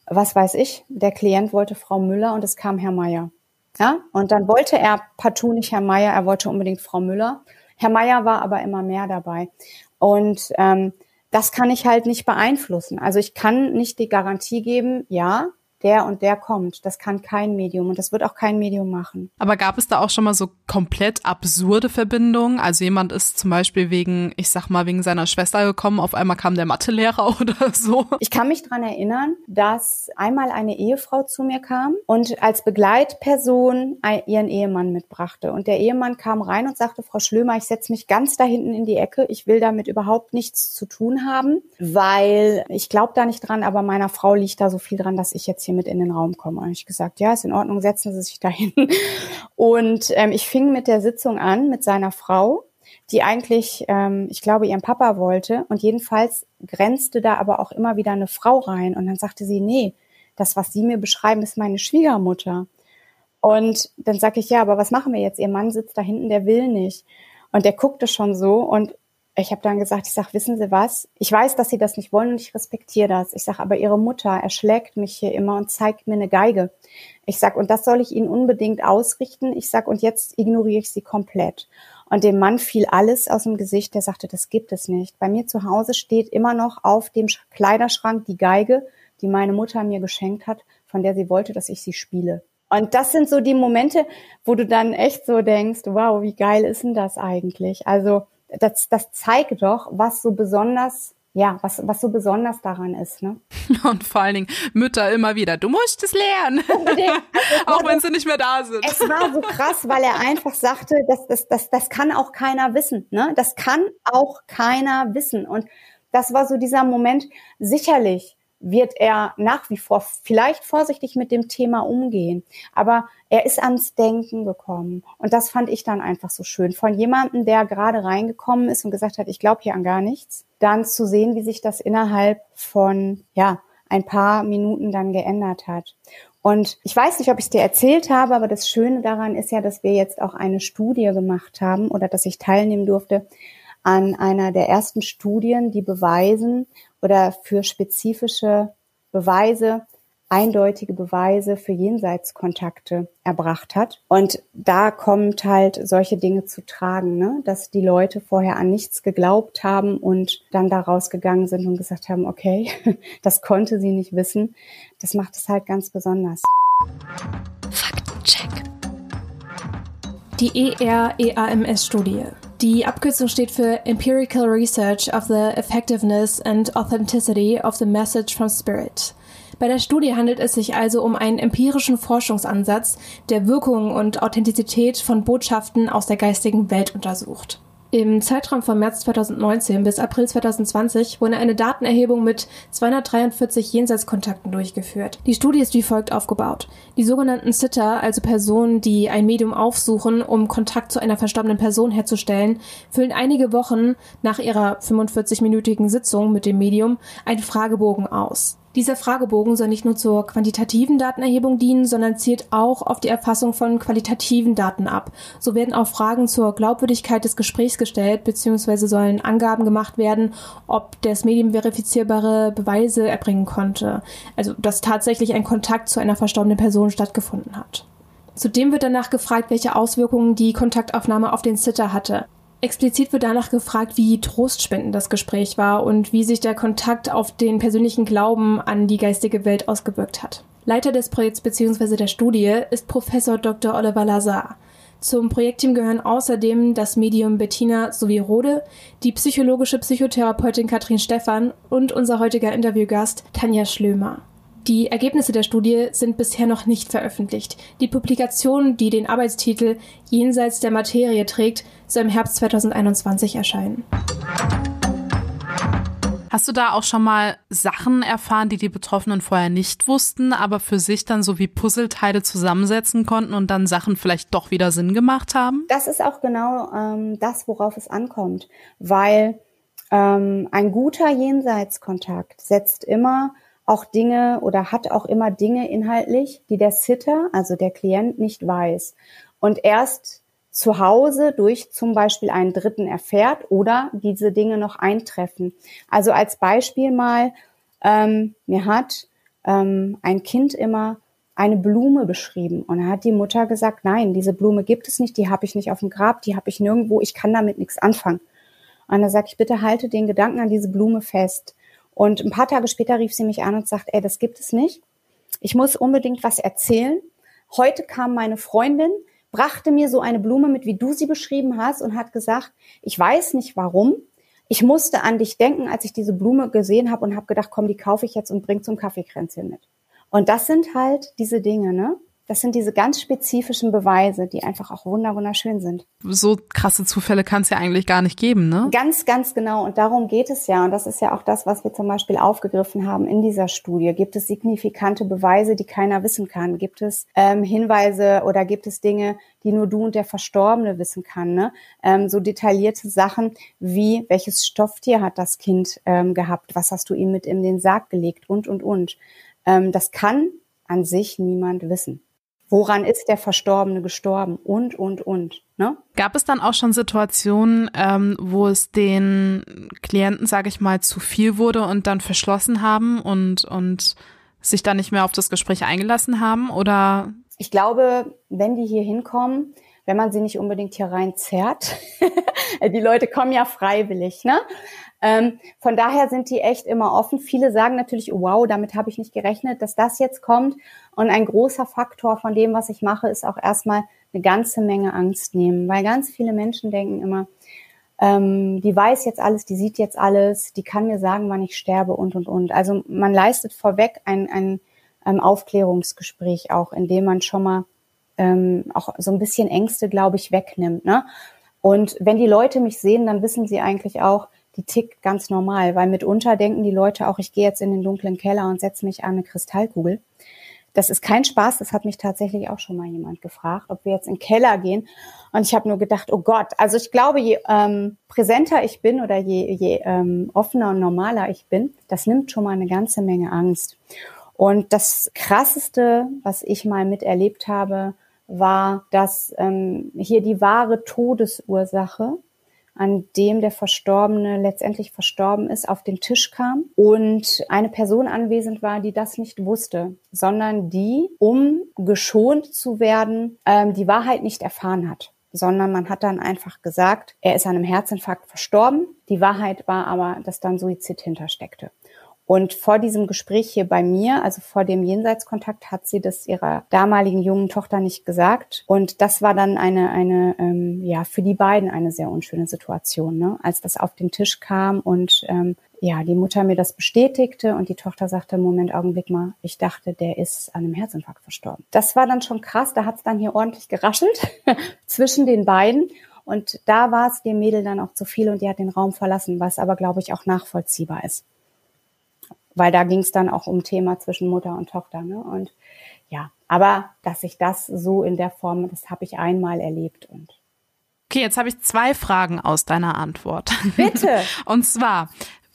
was weiß ich, der Klient wollte Frau Müller und es kam Herr Meier. Ja, und dann wollte er partout nicht Herr Meier, er wollte unbedingt Frau Müller. Herr Meier war aber immer mehr dabei. Und ähm, das kann ich halt nicht beeinflussen. Also ich kann nicht die Garantie geben, ja, der und der kommt. Das kann kein Medium und das wird auch kein Medium machen. Aber gab es da auch schon mal so komplett absurde Verbindungen? Also jemand ist zum Beispiel wegen, ich sag mal, wegen seiner Schwester gekommen, auf einmal kam der Mathelehrer oder so. Ich kann mich dran erinnern, dass einmal eine Ehefrau zu mir kam und als Begleitperson ihren Ehemann mitbrachte. Und der Ehemann kam rein und sagte, Frau Schlömer, ich setze mich ganz da hinten in die Ecke. Ich will damit überhaupt nichts zu tun haben, weil ich glaube da nicht dran, aber meiner Frau liegt da so viel dran, dass ich jetzt hier mit in den Raum komme. Und ich gesagt, ja, ist in Ordnung, setzen Sie sich dahin. Und ähm, ich fing mit der Sitzung an mit seiner Frau, die eigentlich, ähm, ich glaube, ihren Papa wollte. Und jedenfalls grenzte da aber auch immer wieder eine Frau rein. Und dann sagte sie, nee, das, was Sie mir beschreiben, ist meine Schwiegermutter. Und dann sage ich, ja, aber was machen wir jetzt? Ihr Mann sitzt da hinten, der will nicht. Und der guckte schon so und ich habe dann gesagt, ich sag, wissen Sie was? Ich weiß, dass Sie das nicht wollen und ich respektiere das. Ich sag, aber Ihre Mutter erschlägt mich hier immer und zeigt mir eine Geige. Ich sag, und das soll ich Ihnen unbedingt ausrichten. Ich sag, und jetzt ignoriere ich Sie komplett. Und dem Mann fiel alles aus dem Gesicht. Der sagte, das gibt es nicht. Bei mir zu Hause steht immer noch auf dem Kleiderschrank die Geige, die meine Mutter mir geschenkt hat, von der sie wollte, dass ich sie spiele. Und das sind so die Momente, wo du dann echt so denkst, wow, wie geil ist denn das eigentlich? Also das, das zeigt doch, was so besonders ja, was, was so besonders daran ist, ne? Und vor allen Dingen Mütter immer wieder, du musst es lernen. Auch wenn sie nicht mehr da sind. Es war so krass, weil er einfach sagte, das, das, das, das kann auch keiner wissen, ne? Das kann auch keiner wissen. Und das war so dieser Moment, sicherlich wird er nach wie vor vielleicht vorsichtig mit dem Thema umgehen. Aber er ist ans Denken gekommen. Und das fand ich dann einfach so schön. Von jemandem, der gerade reingekommen ist und gesagt hat, ich glaube hier an gar nichts, dann zu sehen, wie sich das innerhalb von, ja, ein paar Minuten dann geändert hat. Und ich weiß nicht, ob ich es dir erzählt habe, aber das Schöne daran ist ja, dass wir jetzt auch eine Studie gemacht haben oder dass ich teilnehmen durfte an einer der ersten Studien, die beweisen oder für spezifische Beweise, eindeutige Beweise für Jenseitskontakte erbracht hat. Und da kommt halt solche Dinge zu tragen, ne? dass die Leute vorher an nichts geglaubt haben und dann da rausgegangen sind und gesagt haben, okay, das konnte sie nicht wissen. Das macht es halt ganz besonders. Faktencheck. Die ER-EAMS-Studie Die Abkürzung steht für Empirical Research of the Effectiveness and Authenticity of the Message from Spirit. Bei der Studie handelt es sich also um einen empirischen Forschungsansatz, der Wirkung und Authentizität von Botschaften aus der geistigen Welt untersucht. Im Zeitraum von März 2019 bis April 2020 wurde eine Datenerhebung mit 243 Jenseitskontakten durchgeführt. Die Studie ist wie folgt aufgebaut. Die sogenannten Sitter, also Personen, die ein Medium aufsuchen, um Kontakt zu einer verstorbenen Person herzustellen, füllen einige Wochen nach ihrer 45-minütigen Sitzung mit dem Medium einen Fragebogen aus. Dieser Fragebogen soll nicht nur zur quantitativen Datenerhebung dienen, sondern zielt auch auf die Erfassung von qualitativen Daten ab. So werden auch Fragen zur Glaubwürdigkeit des Gesprächs gestellt, beziehungsweise sollen Angaben gemacht werden, ob das Medium verifizierbare Beweise erbringen konnte. Also, dass tatsächlich ein Kontakt zu einer verstorbenen Person stattgefunden hat. Zudem wird danach gefragt, welche Auswirkungen die Kontaktaufnahme auf den Sitter hatte. Explizit wird danach gefragt, wie trostspendend das Gespräch war und wie sich der Kontakt auf den persönlichen Glauben an die geistige Welt ausgewirkt hat. Leiter des Projekts bzw. der Studie ist Professor Dr. Oliver Lazar. Zum Projektteam gehören außerdem das Medium Bettina sowie Rode, die psychologische Psychotherapeutin Katrin Stephan und unser heutiger Interviewgast Tanja Schlömer. Die Ergebnisse der Studie sind bisher noch nicht veröffentlicht. Die Publikation, die den Arbeitstitel Jenseits der Materie trägt, soll im Herbst 2021 erscheinen. Hast du da auch schon mal Sachen erfahren, die die Betroffenen vorher nicht wussten, aber für sich dann so wie Puzzleteile zusammensetzen konnten und dann Sachen vielleicht doch wieder Sinn gemacht haben? Das ist auch genau ähm, das, worauf es ankommt, weil ähm, ein guter Jenseitskontakt setzt immer auch Dinge oder hat auch immer Dinge inhaltlich, die der Sitter, also der Klient, nicht weiß. Und erst zu Hause durch zum Beispiel einen Dritten erfährt oder diese Dinge noch eintreffen. Also als Beispiel mal, ähm, mir hat ähm, ein Kind immer eine Blume beschrieben und hat die Mutter gesagt, nein, diese Blume gibt es nicht, die habe ich nicht auf dem Grab, die habe ich nirgendwo, ich kann damit nichts anfangen. Und da sage ich, bitte halte den Gedanken an diese Blume fest. Und ein paar Tage später rief sie mich an und sagt, ey, das gibt es nicht. Ich muss unbedingt was erzählen. Heute kam meine Freundin, brachte mir so eine Blume mit, wie du sie beschrieben hast, und hat gesagt, ich weiß nicht warum. Ich musste an dich denken, als ich diese Blume gesehen habe und habe gedacht, komm, die kaufe ich jetzt und bring zum Kaffeekränzchen mit. Und das sind halt diese Dinge, ne? Das sind diese ganz spezifischen Beweise, die einfach auch wunderschön sind. So krasse Zufälle kann es ja eigentlich gar nicht geben, ne? Ganz, ganz genau. Und darum geht es ja. Und das ist ja auch das, was wir zum Beispiel aufgegriffen haben in dieser Studie. Gibt es signifikante Beweise, die keiner wissen kann? Gibt es ähm, Hinweise oder gibt es Dinge, die nur du und der Verstorbene wissen kann? Ne? Ähm, so detaillierte Sachen wie, welches Stofftier hat das Kind ähm, gehabt? Was hast du ihm mit in den Sarg gelegt? Und, und, und. Ähm, das kann an sich niemand wissen. Woran ist der Verstorbene gestorben? Und, und, und. Ne? Gab es dann auch schon Situationen, ähm, wo es den Klienten, sage ich mal, zu viel wurde und dann verschlossen haben und, und sich dann nicht mehr auf das Gespräch eingelassen haben? Oder? Ich glaube, wenn die hier hinkommen, wenn man sie nicht unbedingt hier rein zerrt, die Leute kommen ja freiwillig, ne? Ähm, von daher sind die echt immer offen. Viele sagen natürlich, wow, damit habe ich nicht gerechnet, dass das jetzt kommt. Und ein großer Faktor von dem, was ich mache, ist auch erstmal eine ganze Menge Angst nehmen, weil ganz viele Menschen denken immer, ähm, die weiß jetzt alles, die sieht jetzt alles, die kann mir sagen, wann ich sterbe und und und. Also man leistet vorweg ein, ein, ein Aufklärungsgespräch auch, indem man schon mal ähm, auch so ein bisschen Ängste, glaube ich, wegnimmt. Ne? Und wenn die Leute mich sehen, dann wissen sie eigentlich auch, die tickt ganz normal, weil mitunter denken die Leute auch, ich gehe jetzt in den dunklen Keller und setze mich an eine Kristallkugel. Das ist kein Spaß, das hat mich tatsächlich auch schon mal jemand gefragt, ob wir jetzt in den Keller gehen. Und ich habe nur gedacht, oh Gott, also ich glaube, je ähm, präsenter ich bin oder je, je ähm, offener und normaler ich bin, das nimmt schon mal eine ganze Menge Angst. Und das Krasseste, was ich mal miterlebt habe, war, dass ähm, hier die wahre Todesursache an dem der Verstorbene letztendlich verstorben ist, auf den Tisch kam und eine Person anwesend war, die das nicht wusste, sondern die, um geschont zu werden, ähm, die Wahrheit nicht erfahren hat sondern man hat dann einfach gesagt, er ist an einem Herzinfarkt verstorben. Die Wahrheit war aber, dass dann Suizid hintersteckte. Und vor diesem Gespräch hier bei mir, also vor dem Jenseitskontakt, hat sie das ihrer damaligen jungen Tochter nicht gesagt. Und das war dann eine, eine ähm, ja, für die beiden eine sehr unschöne Situation, ne? als das auf den Tisch kam und ähm, ja, die Mutter mir das bestätigte und die Tochter sagte, Moment, Augenblick mal, ich dachte, der ist an einem Herzinfarkt verstorben. Das war dann schon krass, da hat es dann hier ordentlich geraschelt zwischen den beiden. Und da war es dem Mädel dann auch zu viel und die hat den Raum verlassen, was aber, glaube ich, auch nachvollziehbar ist weil da ging es dann auch um Thema zwischen Mutter und Tochter. Ne? Und ja, aber dass ich das so in der Form, das habe ich einmal erlebt und Okay, jetzt habe ich zwei Fragen aus deiner Antwort. Bitte. und zwar,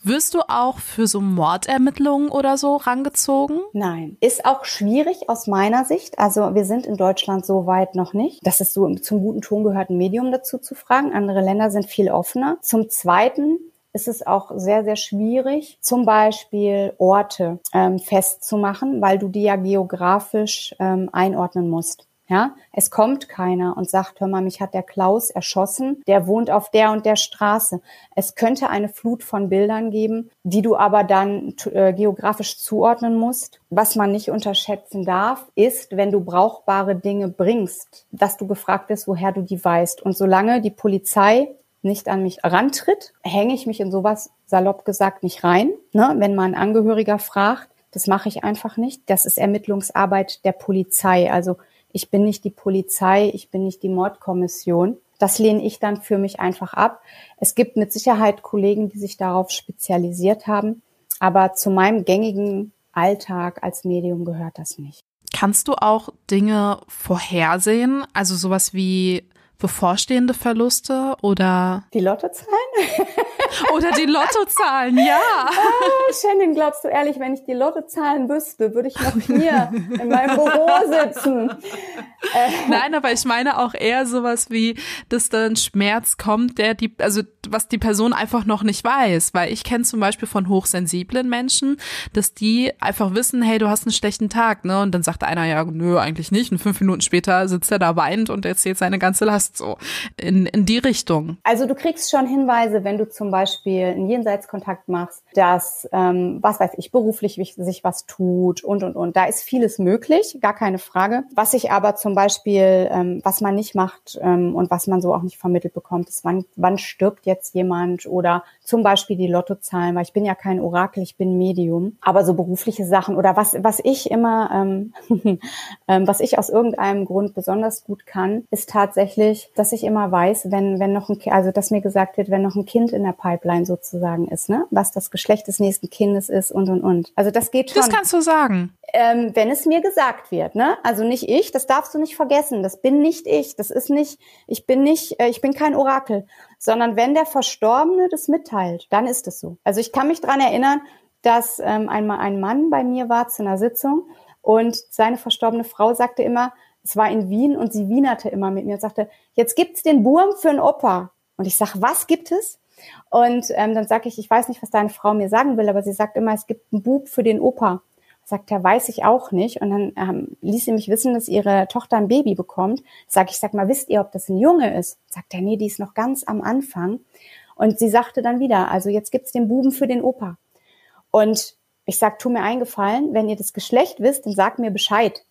wirst du auch für so Mordermittlungen oder so rangezogen? Nein. Ist auch schwierig aus meiner Sicht. Also wir sind in Deutschland so weit noch nicht. Das ist so zum guten Ton gehört, ein Medium dazu zu fragen. Andere Länder sind viel offener. Zum Zweiten ist es auch sehr, sehr schwierig, zum Beispiel Orte ähm, festzumachen, weil du die ja geografisch ähm, einordnen musst. Ja, es kommt keiner und sagt, hör mal, mich hat der Klaus erschossen, der wohnt auf der und der Straße. Es könnte eine Flut von Bildern geben, die du aber dann äh, geografisch zuordnen musst. Was man nicht unterschätzen darf, ist, wenn du brauchbare Dinge bringst, dass du gefragt wirst, woher du die weißt. Und solange die Polizei nicht an mich rantritt, hänge ich mich in sowas salopp gesagt nicht rein. Ne? Wenn man Angehöriger fragt, das mache ich einfach nicht. Das ist Ermittlungsarbeit der Polizei. Also ich bin nicht die Polizei, ich bin nicht die Mordkommission. Das lehne ich dann für mich einfach ab. Es gibt mit Sicherheit Kollegen, die sich darauf spezialisiert haben, aber zu meinem gängigen Alltag als Medium gehört das nicht. Kannst du auch Dinge vorhersehen? Also sowas wie bevorstehende Verluste oder die Lottozahlen? oder die Lottozahlen, ja. Oh, Shannon, glaubst du ehrlich, wenn ich die Lottozahlen wüsste, würde ich noch hier in meinem Büro sitzen? Äh. Nein, aber ich meine auch eher sowas wie, dass da ein Schmerz kommt, der die, also was die Person einfach noch nicht weiß. Weil ich kenne zum Beispiel von hochsensiblen Menschen, dass die einfach wissen, hey, du hast einen schlechten Tag, ne? Und dann sagt einer ja, nö, eigentlich nicht. Und fünf Minuten später sitzt er da weinend und erzählt seine ganze Last passt so in, in die Richtung. Also du kriegst schon Hinweise, wenn du zum Beispiel einen Jenseitskontakt machst, dass, ähm, was weiß ich, beruflich sich was tut und, und, und. Da ist vieles möglich, gar keine Frage. Was ich aber zum Beispiel, ähm, was man nicht macht ähm, und was man so auch nicht vermittelt bekommt, ist, wann, wann stirbt jetzt jemand oder zum Beispiel die Lottozahlen, weil ich bin ja kein Orakel, ich bin Medium. Aber so berufliche Sachen oder was, was ich immer, ähm, ähm, was ich aus irgendeinem Grund besonders gut kann, ist tatsächlich, ich, dass ich immer weiß, wenn, wenn noch ein, also dass mir gesagt wird, wenn noch ein Kind in der Pipeline sozusagen ist, ne, was das Geschlecht des nächsten Kindes ist und und und. Also das geht schon. Das kannst du sagen. Ähm, wenn es mir gesagt wird, ne? Also nicht ich, das darfst du nicht vergessen. Das bin nicht ich. Das ist nicht, ich bin nicht, äh, ich bin kein Orakel, sondern wenn der Verstorbene das mitteilt, dann ist es so. Also ich kann mich dran erinnern, dass ähm, einmal ein Mann bei mir war zu einer Sitzung und seine verstorbene Frau sagte immer, es war in Wien und sie wienerte immer mit mir und sagte, jetzt gibt's den Burm für einen Opa. Und ich sag, was gibt es? Und ähm, dann sage ich, ich weiß nicht, was deine Frau mir sagen will, aber sie sagt immer, es gibt einen Bub für den Opa. Sagt er, weiß ich auch nicht. Und dann ähm, ließ sie mich wissen, dass ihre Tochter ein Baby bekommt. Sag ich, sag mal, wisst ihr, ob das ein Junge ist? Sagt er, nee, die ist noch ganz am Anfang. Und sie sagte dann wieder, also jetzt gibt's den Buben für den Opa. Und ich sag, tu mir eingefallen, wenn ihr das Geschlecht wisst, dann sagt mir Bescheid.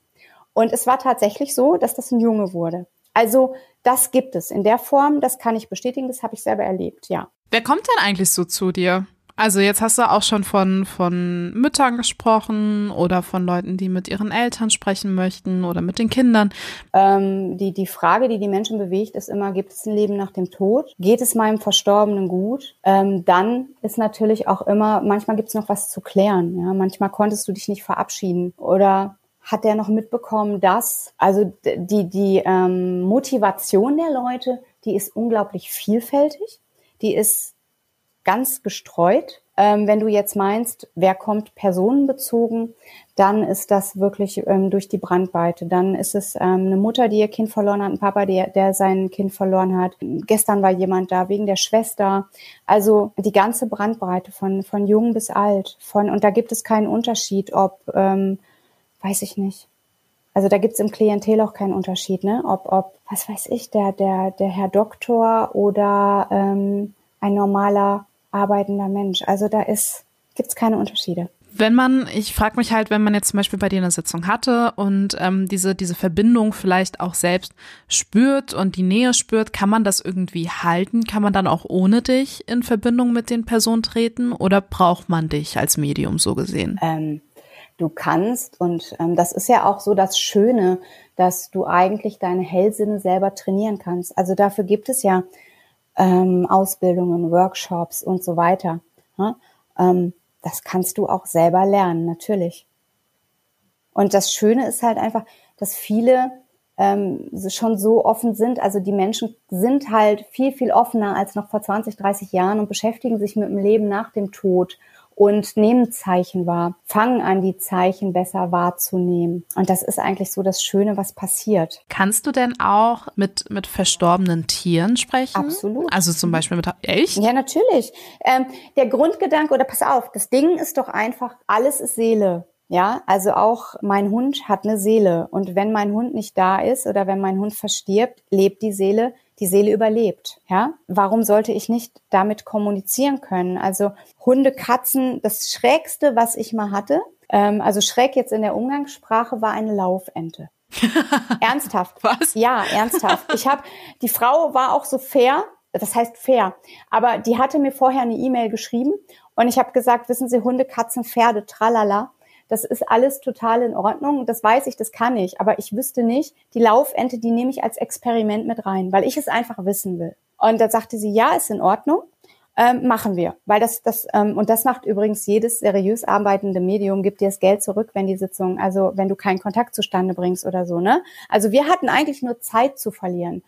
Und es war tatsächlich so, dass das ein Junge wurde. Also das gibt es in der Form, das kann ich bestätigen, das habe ich selber erlebt, ja. Wer kommt denn eigentlich so zu dir? Also jetzt hast du auch schon von, von Müttern gesprochen oder von Leuten, die mit ihren Eltern sprechen möchten oder mit den Kindern. Ähm, die, die Frage, die die Menschen bewegt, ist immer, gibt es ein Leben nach dem Tod? Geht es meinem Verstorbenen gut? Ähm, dann ist natürlich auch immer, manchmal gibt es noch was zu klären. Ja? Manchmal konntest du dich nicht verabschieden oder hat er noch mitbekommen, dass also die die ähm, Motivation der Leute, die ist unglaublich vielfältig, die ist ganz gestreut. Ähm, wenn du jetzt meinst, wer kommt personenbezogen, dann ist das wirklich ähm, durch die Brandweite. Dann ist es ähm, eine Mutter, die ihr Kind verloren hat, ein Papa, der, der sein Kind verloren hat. Gestern war jemand da wegen der Schwester. Also die ganze Brandbreite von von jung bis alt. Von und da gibt es keinen Unterschied, ob ähm, weiß ich nicht. Also da gibt's im Klientel auch keinen Unterschied, ne? Ob, ob, was weiß ich, der, der, der Herr Doktor oder ähm, ein normaler arbeitender Mensch. Also da ist Gibt es keine Unterschiede. Wenn man, ich frage mich halt, wenn man jetzt zum Beispiel bei dir eine Sitzung hatte und ähm, diese, diese Verbindung vielleicht auch selbst spürt und die Nähe spürt, kann man das irgendwie halten? Kann man dann auch ohne dich in Verbindung mit den Personen treten oder braucht man dich als Medium so gesehen? Ähm, du kannst und ähm, das ist ja auch so das Schöne, dass du eigentlich deine Hellsinne selber trainieren kannst. Also dafür gibt es ja ähm, Ausbildungen, Workshops und so weiter. Ja? Ähm, das kannst du auch selber lernen, natürlich. Und das Schöne ist halt einfach, dass viele ähm, schon so offen sind. Also die Menschen sind halt viel, viel offener als noch vor 20, 30 Jahren und beschäftigen sich mit dem Leben nach dem Tod und nehmen Zeichen wahr, fangen an, die Zeichen besser wahrzunehmen. Und das ist eigentlich so das Schöne, was passiert. Kannst du denn auch mit, mit verstorbenen Tieren sprechen? Absolut. Also zum Beispiel mit, echt? Ja, natürlich. Ähm, der Grundgedanke, oder pass auf, das Ding ist doch einfach, alles ist Seele. Ja, also auch mein Hund hat eine Seele. Und wenn mein Hund nicht da ist oder wenn mein Hund verstirbt, lebt die Seele die Seele überlebt. Ja, warum sollte ich nicht damit kommunizieren können? Also Hunde, Katzen, das Schrägste, was ich mal hatte, ähm, also schräg jetzt in der Umgangssprache, war eine Laufente. ernsthaft. Was? Ja, ernsthaft. Ich habe, die Frau war auch so fair, das heißt fair, aber die hatte mir vorher eine E-Mail geschrieben und ich habe gesagt, wissen Sie, Hunde, Katzen, Pferde, tralala. Das ist alles total in Ordnung. Das weiß ich, das kann ich. Aber ich wüsste nicht, die Laufente, die nehme ich als Experiment mit rein, weil ich es einfach wissen will. Und da sagte sie, ja, ist in Ordnung. Ähm, machen wir, weil das das ähm, und das macht übrigens jedes seriös arbeitende Medium gibt dir das Geld zurück, wenn die Sitzung, also wenn du keinen Kontakt zustande bringst oder so, ne? Also wir hatten eigentlich nur Zeit zu verlieren.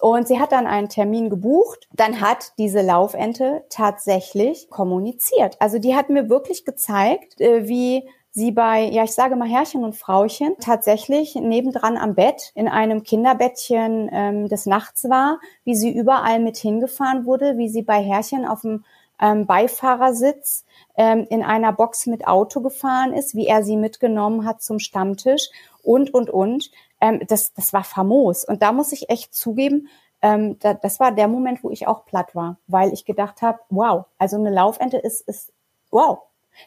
Und sie hat dann einen Termin gebucht. Dann hat diese Laufente tatsächlich kommuniziert. Also die hat mir wirklich gezeigt, äh, wie sie bei, ja, ich sage mal Herrchen und Frauchen, tatsächlich nebendran am Bett in einem Kinderbettchen ähm, des Nachts war, wie sie überall mit hingefahren wurde, wie sie bei Herrchen auf dem ähm, Beifahrersitz ähm, in einer Box mit Auto gefahren ist, wie er sie mitgenommen hat zum Stammtisch und, und, und. Ähm, das, das war famos. Und da muss ich echt zugeben, ähm, da, das war der Moment, wo ich auch platt war, weil ich gedacht habe, wow, also eine Laufente ist, ist wow,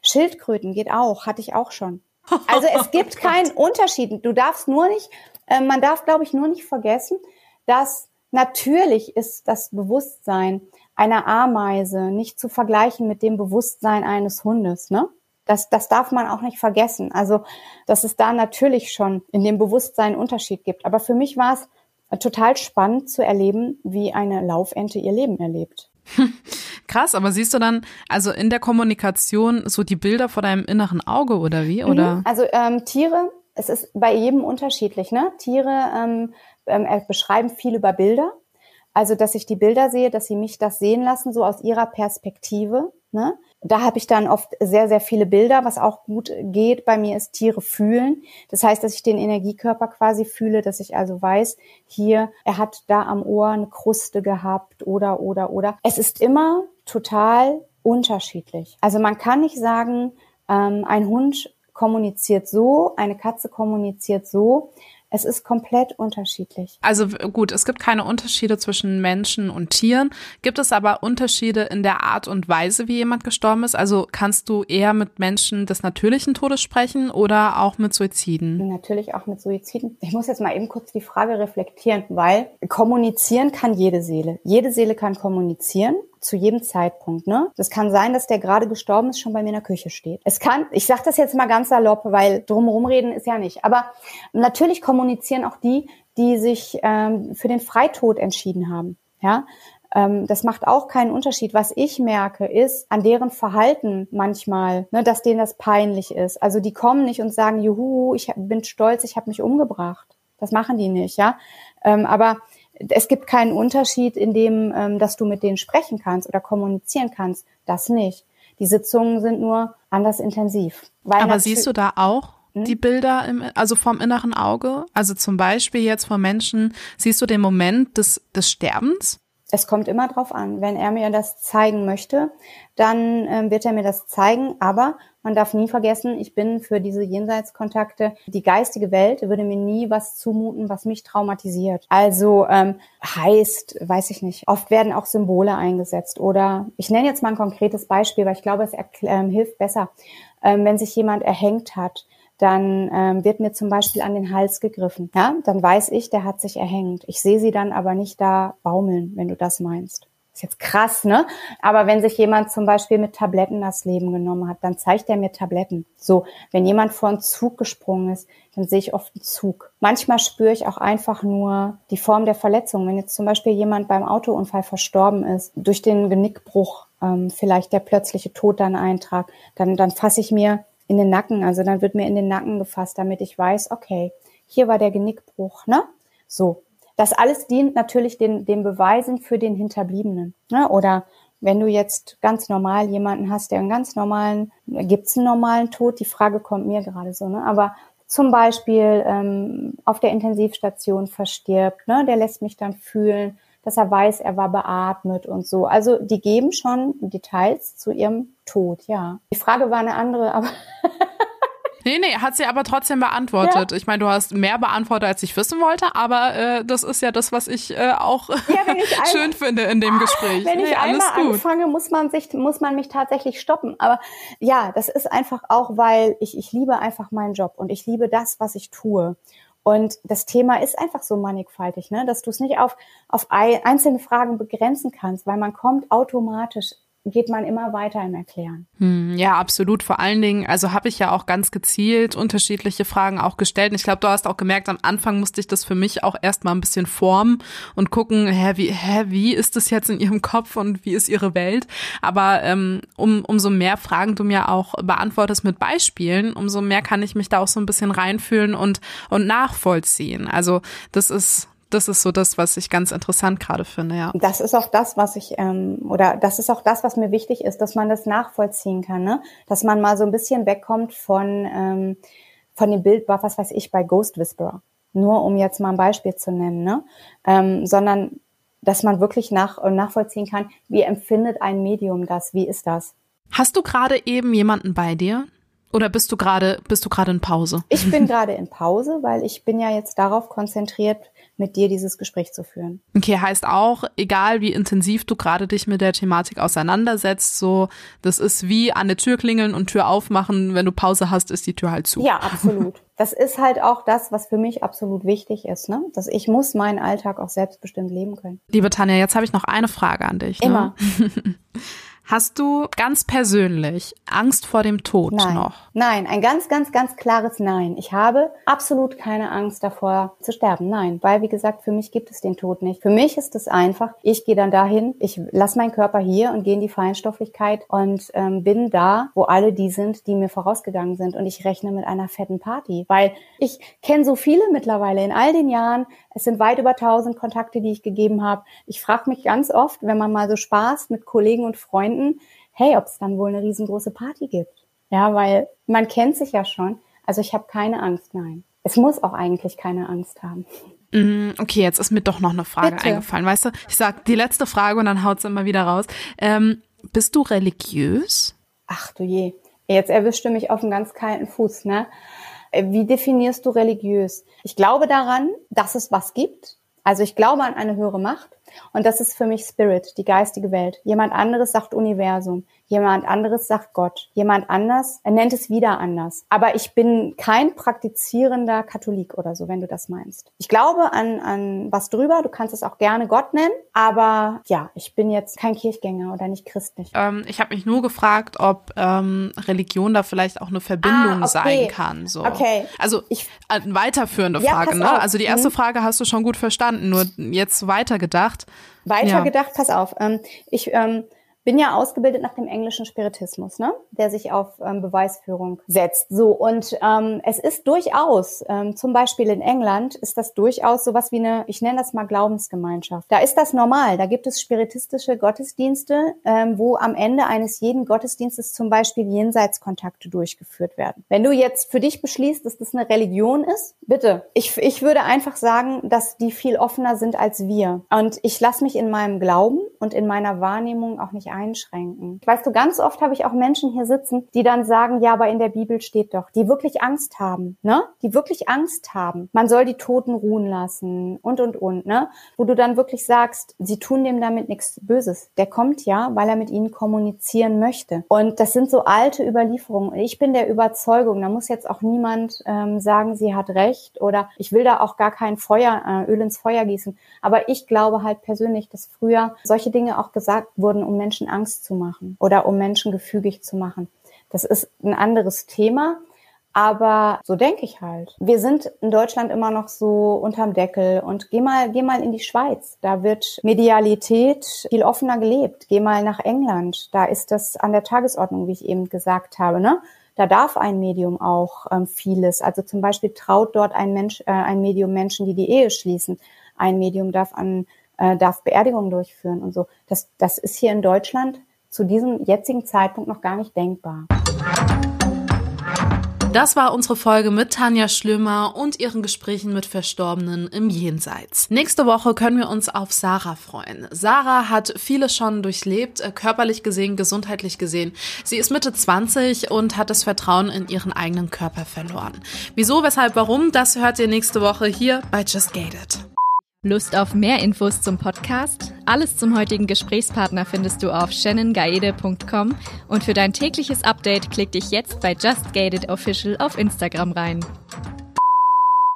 Schildkröten geht auch, hatte ich auch schon. Also es gibt oh keinen Unterschied. Du darfst nur nicht, äh, man darf, glaube ich, nur nicht vergessen, dass natürlich ist das Bewusstsein einer Ameise nicht zu vergleichen mit dem Bewusstsein eines Hundes, ne? Das, das darf man auch nicht vergessen. Also, dass es da natürlich schon in dem Bewusstsein einen Unterschied gibt. Aber für mich war es total spannend zu erleben, wie eine Laufente ihr Leben erlebt. Krass, aber siehst du dann also in der Kommunikation so die Bilder vor deinem inneren Auge oder wie? Oder? Mhm. Also ähm, Tiere, es ist bei jedem unterschiedlich. Ne? Tiere ähm, ähm, beschreiben viel über Bilder. Also, dass ich die Bilder sehe, dass sie mich das sehen lassen, so aus ihrer Perspektive. Ne? Da habe ich dann oft sehr, sehr viele Bilder. Was auch gut geht bei mir ist Tiere fühlen. Das heißt, dass ich den Energiekörper quasi fühle, dass ich also weiß, hier, er hat da am Ohr eine Kruste gehabt oder, oder, oder. Es ist immer total unterschiedlich. Also man kann nicht sagen, ähm, ein Hund kommuniziert so, eine Katze kommuniziert so. Es ist komplett unterschiedlich. Also gut, es gibt keine Unterschiede zwischen Menschen und Tieren. Gibt es aber Unterschiede in der Art und Weise, wie jemand gestorben ist? Also kannst du eher mit Menschen des natürlichen Todes sprechen oder auch mit Suiziden? Natürlich auch mit Suiziden. Ich muss jetzt mal eben kurz die Frage reflektieren, weil kommunizieren kann jede Seele. Jede Seele kann kommunizieren zu jedem Zeitpunkt. Ne? Das kann sein, dass der gerade gestorben ist, schon bei mir in der Küche steht. Es kann, ich sage das jetzt mal ganz salopp, weil drumherum reden ist ja nicht. Aber natürlich kommunizieren auch die, die sich ähm, für den Freitod entschieden haben. Ja, ähm, das macht auch keinen Unterschied. Was ich merke, ist an deren Verhalten manchmal, ne, dass denen das peinlich ist. Also die kommen nicht und sagen, juhu, ich bin stolz, ich habe mich umgebracht. Das machen die nicht, ja. Ähm, aber es gibt keinen Unterschied in dem, ähm, dass du mit denen sprechen kannst oder kommunizieren kannst. Das nicht. Die Sitzungen sind nur anders intensiv. Aber siehst du da auch hm? die Bilder im, also vom inneren Auge? Also zum Beispiel jetzt von Menschen, siehst du den Moment des, des Sterbens? Es kommt immer drauf an. Wenn er mir das zeigen möchte, dann ähm, wird er mir das zeigen. Aber man darf nie vergessen, ich bin für diese Jenseitskontakte, die geistige Welt würde mir nie was zumuten, was mich traumatisiert. Also ähm, heißt, weiß ich nicht, oft werden auch Symbole eingesetzt. Oder ich nenne jetzt mal ein konkretes Beispiel, weil ich glaube, es ähm, hilft besser. Ähm, wenn sich jemand erhängt hat, dann ähm, wird mir zum Beispiel an den Hals gegriffen. Ja, dann weiß ich, der hat sich erhängt. Ich sehe sie dann aber nicht da baumeln, wenn du das meinst. Ist jetzt krass, ne? Aber wenn sich jemand zum Beispiel mit Tabletten das Leben genommen hat, dann zeigt er mir Tabletten. So, wenn jemand vor einen Zug gesprungen ist, dann sehe ich oft einen Zug. Manchmal spüre ich auch einfach nur die Form der Verletzung. Wenn jetzt zum Beispiel jemand beim Autounfall verstorben ist, durch den Genickbruch, ähm, vielleicht der plötzliche Tod dann eintrag, dann, dann fasse ich mir in den Nacken. Also dann wird mir in den Nacken gefasst, damit ich weiß, okay, hier war der Genickbruch, ne? So. Das alles dient natürlich den, den Beweisen für den Hinterbliebenen. Ne? Oder wenn du jetzt ganz normal jemanden hast, der einen ganz normalen, gibt's einen normalen Tod? Die Frage kommt mir gerade so, ne? Aber zum Beispiel ähm, auf der Intensivstation verstirbt, ne? der lässt mich dann fühlen, dass er weiß, er war beatmet und so. Also die geben schon Details zu ihrem Tod, ja. Die Frage war eine andere, aber Nee, nee, hat sie aber trotzdem beantwortet. Ja. Ich meine, du hast mehr beantwortet, als ich wissen wollte, aber äh, das ist ja das, was ich äh, auch ja, ich schön finde in dem Gespräch. Wenn ich nee, einmal anfange, muss man sich, muss man mich tatsächlich stoppen. Aber ja, das ist einfach auch, weil ich, ich liebe einfach meinen Job und ich liebe das, was ich tue. Und das Thema ist einfach so mannigfaltig, ne? dass du es nicht auf, auf einzelne Fragen begrenzen kannst, weil man kommt automatisch geht man immer weiter im Erklären. Hm, ja, absolut. Vor allen Dingen, also habe ich ja auch ganz gezielt unterschiedliche Fragen auch gestellt. Und ich glaube, du hast auch gemerkt, am Anfang musste ich das für mich auch erstmal ein bisschen formen und gucken, hä, wie, hä, wie ist das jetzt in ihrem Kopf und wie ist ihre Welt? Aber ähm, um, umso mehr Fragen du mir auch beantwortest mit Beispielen, umso mehr kann ich mich da auch so ein bisschen reinfühlen und, und nachvollziehen. Also das ist das ist so das, was ich ganz interessant gerade finde, ja. Das ist auch das, was ich, ähm, oder das ist auch das, was mir wichtig ist, dass man das nachvollziehen kann, ne? Dass man mal so ein bisschen wegkommt von, ähm, von dem Bild, was weiß ich, bei Ghost Whisperer. Nur um jetzt mal ein Beispiel zu nennen, ne? Ähm, sondern dass man wirklich nach, nachvollziehen kann, wie empfindet ein Medium das, wie ist das? Hast du gerade eben jemanden bei dir? Oder bist du gerade bist du gerade in Pause? Ich bin gerade in Pause, weil ich bin ja jetzt darauf konzentriert, mit dir dieses Gespräch zu führen. Okay, heißt auch, egal wie intensiv du gerade dich mit der Thematik auseinandersetzt, so, das ist wie an der Tür klingeln und Tür aufmachen. Wenn du Pause hast, ist die Tür halt zu. Ja, absolut. Das ist halt auch das, was für mich absolut wichtig ist, ne? Dass ich muss meinen Alltag auch selbstbestimmt leben können. Liebe Tanja, jetzt habe ich noch eine Frage an dich. Ne? Immer. Ne? Hast du ganz persönlich Angst vor dem Tod Nein. noch? Nein, ein ganz, ganz, ganz klares Nein. Ich habe absolut keine Angst davor zu sterben. Nein, weil wie gesagt, für mich gibt es den Tod nicht. Für mich ist es einfach, ich gehe dann dahin, ich lasse meinen Körper hier und gehe in die Feinstofflichkeit und ähm, bin da, wo alle die sind, die mir vorausgegangen sind. Und ich rechne mit einer fetten Party, weil ich kenne so viele mittlerweile in all den Jahren. Es sind weit über tausend Kontakte, die ich gegeben habe. Ich frage mich ganz oft, wenn man mal so Spaß mit Kollegen und Freunden denken, hey, ob es dann wohl eine riesengroße Party gibt. Ja, weil man kennt sich ja schon. Also ich habe keine Angst, nein. Es muss auch eigentlich keine Angst haben. Mm, okay, jetzt ist mir doch noch eine Frage Bitte. eingefallen. Weißt du, ich sag die letzte Frage und dann haut's immer wieder raus. Ähm, bist du religiös? Ach du je. Jetzt erwischt du mich auf einen ganz kalten Fuß, ne? Äh, wie definierst du religiös? Ich glaube daran, dass es was gibt. Also ich glaube an eine höhere Macht. Und das ist für mich Spirit, die geistige Welt. Jemand anderes sagt Universum. Jemand anderes sagt Gott. Jemand anders, er nennt es wieder anders. Aber ich bin kein praktizierender Katholik oder so, wenn du das meinst. Ich glaube an, an was drüber. Du kannst es auch gerne Gott nennen. Aber ja, ich bin jetzt kein Kirchgänger oder nicht christlich. Ähm, ich habe mich nur gefragt, ob ähm, Religion da vielleicht auch eine Verbindung ah, okay. sein kann. So. Okay. Also ich, eine weiterführende ja, Frage. Ne? Also die erste mhm. Frage hast du schon gut verstanden. Nur jetzt weitergedacht. Weitergedacht, ja. pass auf. Ähm, ich ähm, bin ja ausgebildet nach dem englischen Spiritismus, ne? der sich auf ähm, Beweisführung setzt. So, und ähm, es ist durchaus, ähm, zum Beispiel in England, ist das durchaus sowas wie eine, ich nenne das mal Glaubensgemeinschaft. Da ist das normal. Da gibt es spiritistische Gottesdienste, ähm, wo am Ende eines jeden Gottesdienstes zum Beispiel Jenseitskontakte durchgeführt werden. Wenn du jetzt für dich beschließt, dass das eine Religion ist, bitte. Ich, ich würde einfach sagen, dass die viel offener sind als wir. Und ich lasse mich in meinem Glauben und in meiner Wahrnehmung auch nicht einschränken. Weißt du, ganz oft habe ich auch Menschen hier sitzen, die dann sagen, ja, aber in der Bibel steht doch, die wirklich Angst haben, ne? Die wirklich Angst haben. Man soll die Toten ruhen lassen und, und, und, ne? Wo du dann wirklich sagst, sie tun dem damit nichts Böses. Der kommt ja, weil er mit ihnen kommunizieren möchte. Und das sind so alte Überlieferungen. Ich bin der Überzeugung, da muss jetzt auch niemand ähm, sagen, sie hat recht oder ich will da auch gar kein Feuer, äh, Öl ins Feuer gießen. Aber ich glaube halt persönlich, dass früher solche Dinge auch gesagt wurden, um Menschen Angst zu machen oder um Menschen gefügig zu machen. Das ist ein anderes Thema. Aber so denke ich halt. Wir sind in Deutschland immer noch so unterm Deckel und geh mal, geh mal in die Schweiz. Da wird Medialität viel offener gelebt. Geh mal nach England. Da ist das an der Tagesordnung, wie ich eben gesagt habe, ne? Da darf ein Medium auch ähm, vieles. Also zum Beispiel traut dort ein Mensch, äh, ein Medium Menschen, die die Ehe schließen. Ein Medium darf an, äh, darf Beerdigungen durchführen und so. Das, das ist hier in Deutschland zu diesem jetzigen Zeitpunkt noch gar nicht denkbar. Das war unsere Folge mit Tanja Schlömer und ihren Gesprächen mit Verstorbenen im Jenseits. Nächste Woche können wir uns auf Sarah freuen. Sarah hat vieles schon durchlebt, äh, körperlich gesehen, gesundheitlich gesehen. Sie ist Mitte 20 und hat das Vertrauen in ihren eigenen Körper verloren. Wieso, weshalb, warum, das hört ihr nächste Woche hier bei Just Gated. Lust auf mehr Infos zum Podcast? Alles zum heutigen Gesprächspartner findest du auf shannongaede.com und für dein tägliches Update klick dich jetzt bei Just Gated Official auf Instagram rein.